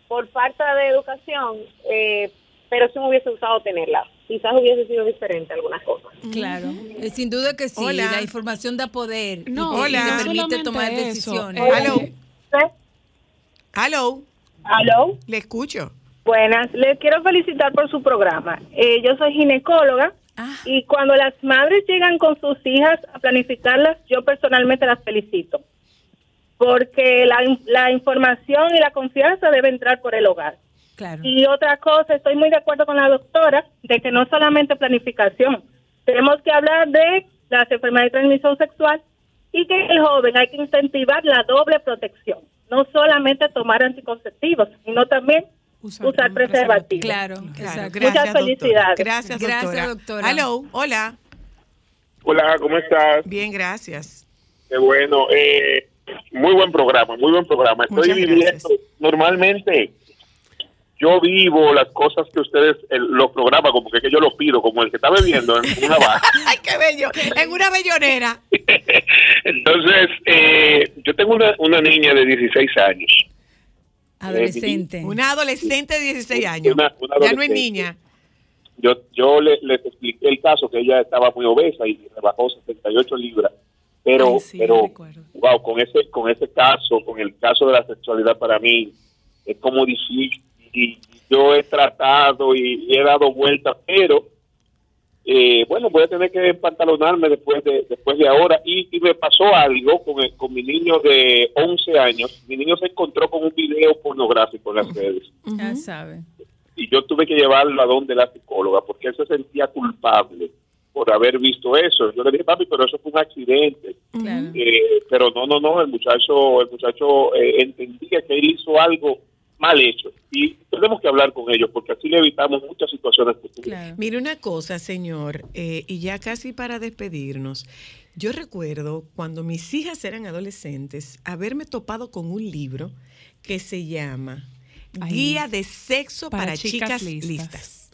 por falta de educación, eh, pero sí me hubiese gustado tenerla. Quizás hubiese sido diferente algunas cosas. Claro, Eh, sin duda que sí. Hola. La información da poder. No, y te- Hola. te permite tomar eso. decisiones. Eh. Aló. ¿Aló? Le escucho. Buenas, les quiero felicitar por su programa. Eh, yo soy ginecóloga y cuando las madres llegan con sus hijas a planificarlas, yo personalmente las felicito. Porque la, la información y la confianza debe entrar por el hogar. Claro. Y otra cosa, estoy muy de acuerdo con la doctora de que no solamente planificación, tenemos que hablar de las enfermedades de transmisión sexual y que el joven hay que incentivar la doble protección, no solamente tomar anticonceptivos, sino también usar, preservativos. Claro, exacto. Muchas Gracias, doctora. felicidades. Gracias, doctora. Gracias, doctora. Aló, hola. Hola, ¿cómo estás? Bien, gracias. Qué bueno. Eh, muy buen programa, muy buen programa. Estoy Muchas viviendo. gracias. Normalmente, yo vivo las cosas que ustedes, el- los programas, como que, que yo los pido, como el que está bebiendo en una barra. Ay, qué bello. En una bellonera. Entonces, eh, yo tengo una, una niña de 16 años. Adolescente. Una adolescente de 16 años. Una- una ya no es niña. yo yo le- les expliqué el caso que ella estaba muy obesa y rebajó 68 libras pero Ay, sí, pero wow con ese con ese caso con el caso de la sexualidad para mí es como difícil y yo he tratado y, y he dado vueltas pero eh, bueno voy a tener que pantalonarme después de después de ahora y, y me pasó algo con, el- con mi niño de 11 años mi niño se encontró con un video pornográfico en las redes Ya sabe. y yo tuve que llevarlo a donde la psicóloga porque él se sentía culpable por haber visto eso. Yo le dije, papi, pero eso fue un accidente. Eh, pero no, no, no, el muchacho, el muchacho eh, entendía que él hizo algo mal hecho y tenemos que hablar con ellos porque así le evitamos muchas situaciones futuras. Mire una cosa, señor, eh, y ya casi para despedirnos. Yo recuerdo cuando mis hijas eran adolescentes haberme topado con un libro que se llama Ay. Guía de Sexo para, Para Chicas, chicas listas.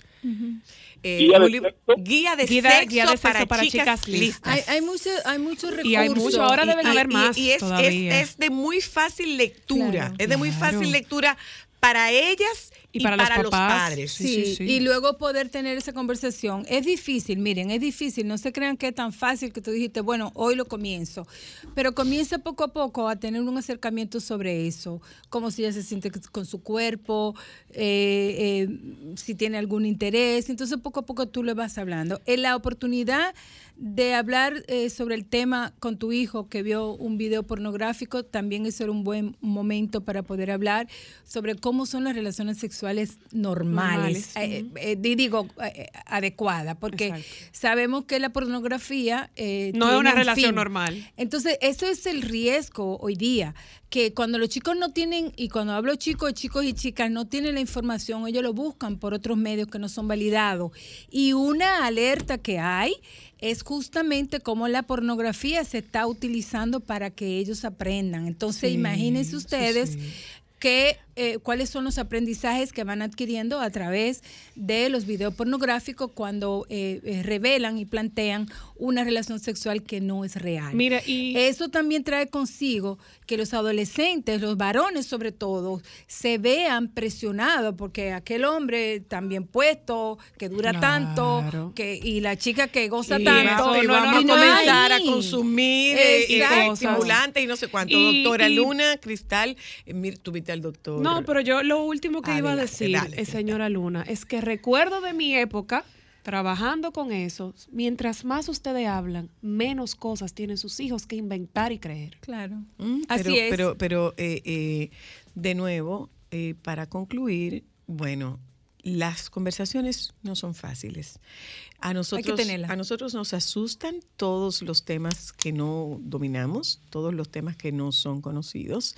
Eh, Guía de un libro- guía de Guía- sexo, guía de sexo para, para chicas, chicas listas. Hay, hay, mucho, hay muchos recursos. Y hay mucho, ahora deben haber más Y es, es- todavía. es de muy fácil lectura. Claro. es de muy Claro. fácil lectura para ellas y, Y para para, los los, papás. padres. Sí, y luego poder tener esa conversación. Es difícil, miren, es difícil. No se crean que es tan fácil que tú dijiste, bueno, hoy lo comienzo. Pero comienza poco a poco a tener un acercamiento sobre eso, cómo si ella se siente con su cuerpo, eh, eh, si tiene algún interés. Entonces poco a poco tú le vas hablando. En la oportunidad de hablar eh, sobre el tema con tu hijo que vio un video pornográfico, también eso era un buen momento para poder hablar sobre cómo son las relaciones sexuales normales, Normales, eh, eh, di- digo, eh, adecuadas, porque sabemos que la pornografía No es una un relación fin. normal. Entonces, eso es el riesgo hoy día, que cuando los chicos no tienen, y cuando hablo chicos, chicos y chicas, no tienen la información, ellos lo buscan por otros medios que no son validados. Y una alerta que hay es justamente cómo la pornografía se está utilizando para que ellos aprendan. Entonces, Sí, imagínense ustedes sí. que, eh, cuáles son los aprendizajes que van adquiriendo a través de los videos pornográficos cuando eh, eh, revelan y plantean una relación sexual que no es real. Mira, y Eso también trae consigo que los adolescentes, los varones sobre todo, se vean presionados porque aquel hombre tan bien puesto, que dura tanto, que y la chica que goza Y tanto, y no, vamos no a comenzar a consumir eh, eh, Exacto. estimulantes y no sé cuánto. Y- Doctora y- Luna, Cristal, eh, tuviste al doctor. No, pero yo lo último que iba a decir, dale, eh, señora Luna, es que recuerdo de mi época trabajando con eso, mientras más ustedes hablan, menos cosas tienen sus hijos que inventar y creer. Claro. Mm, Así pero, es. Pero, pero eh, eh, de nuevo, eh, para concluir, bueno, las conversaciones no son fáciles. A nosotros, a nosotros nos asustan todos los temas que no dominamos, todos los temas que no son conocidos.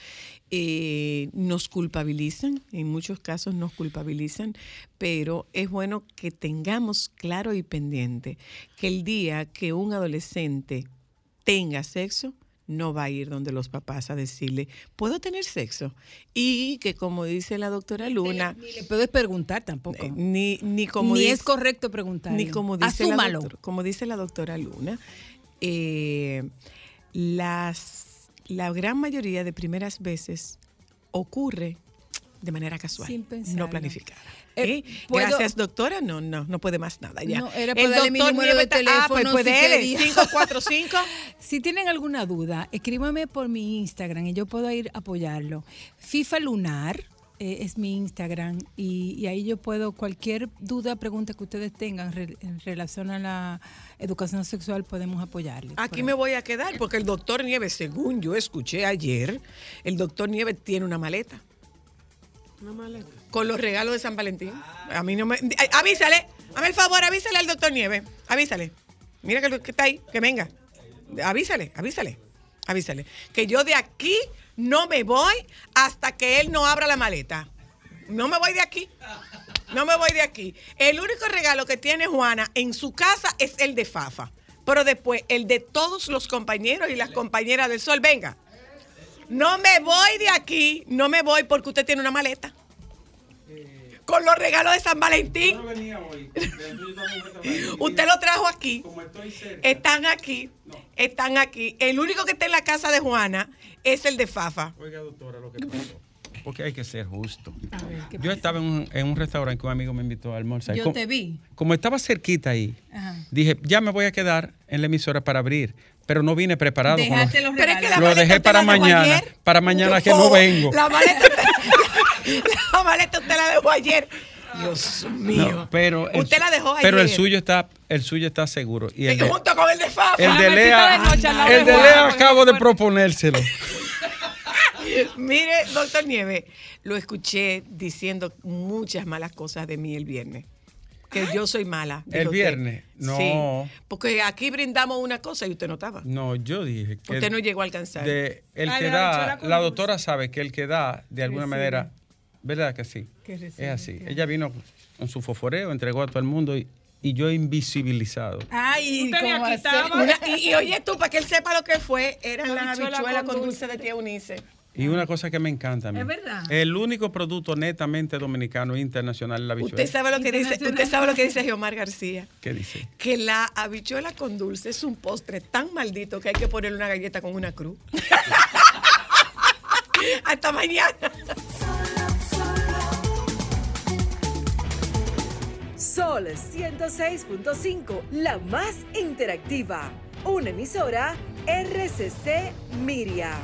Eh, nos culpabilizan, en muchos casos nos culpabilizan, pero es bueno que tengamos claro y pendiente que el día que un adolescente tenga sexo, no va a ir donde los papás a decirle, ¿puedo tener sexo? Y que como dice la doctora Luna, Ni le puedes preguntar tampoco. eh, ni, ni como Ni dice- es correcto preguntar. ni como dice, la doctora, como dice la doctora Luna, eh, las, la gran mayoría de primeras veces ocurre de manera casual, Sin no planificada. Eh, ¿Eh? ¿puedo- Gracias, doctora. No, no, no puede más nada ya. No, era para darle mi número de Nieves está- Ah, pues teléfono, puede si él, quería. 545. Si tienen alguna duda, escríbame por mi Instagram y yo puedo ir a apoyarlo. FIFA Lunar eh, es mi Instagram y, y ahí yo puedo, cualquier duda, pregunta que ustedes tengan re- en relación a la educación sexual, podemos apoyarles. Aquí me voy a quedar porque el doctor Nieves, según yo escuché ayer, el doctor Nieves tiene una maleta Con los regalos de San Valentín. A mí no me... Ay, Avísale, hazme el favor, avísale al doctor Nieves. Avísale. Mira que, que está ahí, que venga. Avísale, avísale, avísale. Que yo de aquí no me voy hasta que él no abra la maleta. No me voy de aquí. No me voy de aquí. El único regalo que tiene Juana en su casa es el de Fafa. Pero después, el de todos los compañeros y las compañeras del sol. Venga. No me voy de aquí. No me voy porque usted tiene una maleta. Con los regalos de San Valentín. Usted lo trajo aquí. Están aquí. Están aquí. El único que está en la casa de Juana es el de Fafa. Oiga, doctora, lo que pasó. porque hay que ser justo. Yo estaba en un, en un restaurante que un amigo me invitó a almorzar. Yo Como- te vi. Como estaba cerquita ahí, Ajá. dije, ya me voy a quedar en la emisora para abrir, pero no vine preparado. los- Pero es que la lo dejé para mañana. ayer. Para mañana que no vengo. La maleta, la maleta usted la dejó ayer. Dios mío. No, pero el usted la dejó Pero el ayer. suyo está, el suyo está seguro. Y el de, junto con el de Fafa. el de Lea, el de Lea acabo de proponérselo. Mire, doctor Nieve, lo escuché diciendo muchas malas cosas de mí el viernes. Que yo soy mala. dijo El usted. viernes, no. Sí, porque aquí brindamos una cosa y usted no estaba. No, yo dije que Usted no llegó a alcanzar. de- el que la da, la doctora sabe que el que da de alguna Recibe. manera, ¿verdad que sí? Que Es así. Ella vino con su foforeo, entregó a todo el mundo y, y yo invisibilizado. Ay, ¿cómo. Una- y, y oye tú, para que él sepa lo que fue, eran las Habichuela habichuelas con con dulce de tía Eunice. Y una cosa que me encanta a mí. Es verdad. El único producto netamente dominicano e internacional es la habichuela. Usted sabe lo que dice, usted sabe lo que dice Geomar García. ¿Qué dice? Que la habichuela con dulce es un postre tan maldito que hay que ponerle una galleta con una cruz. Hasta mañana. Sol 106.5, la más interactiva. Una emisora RCC Miria.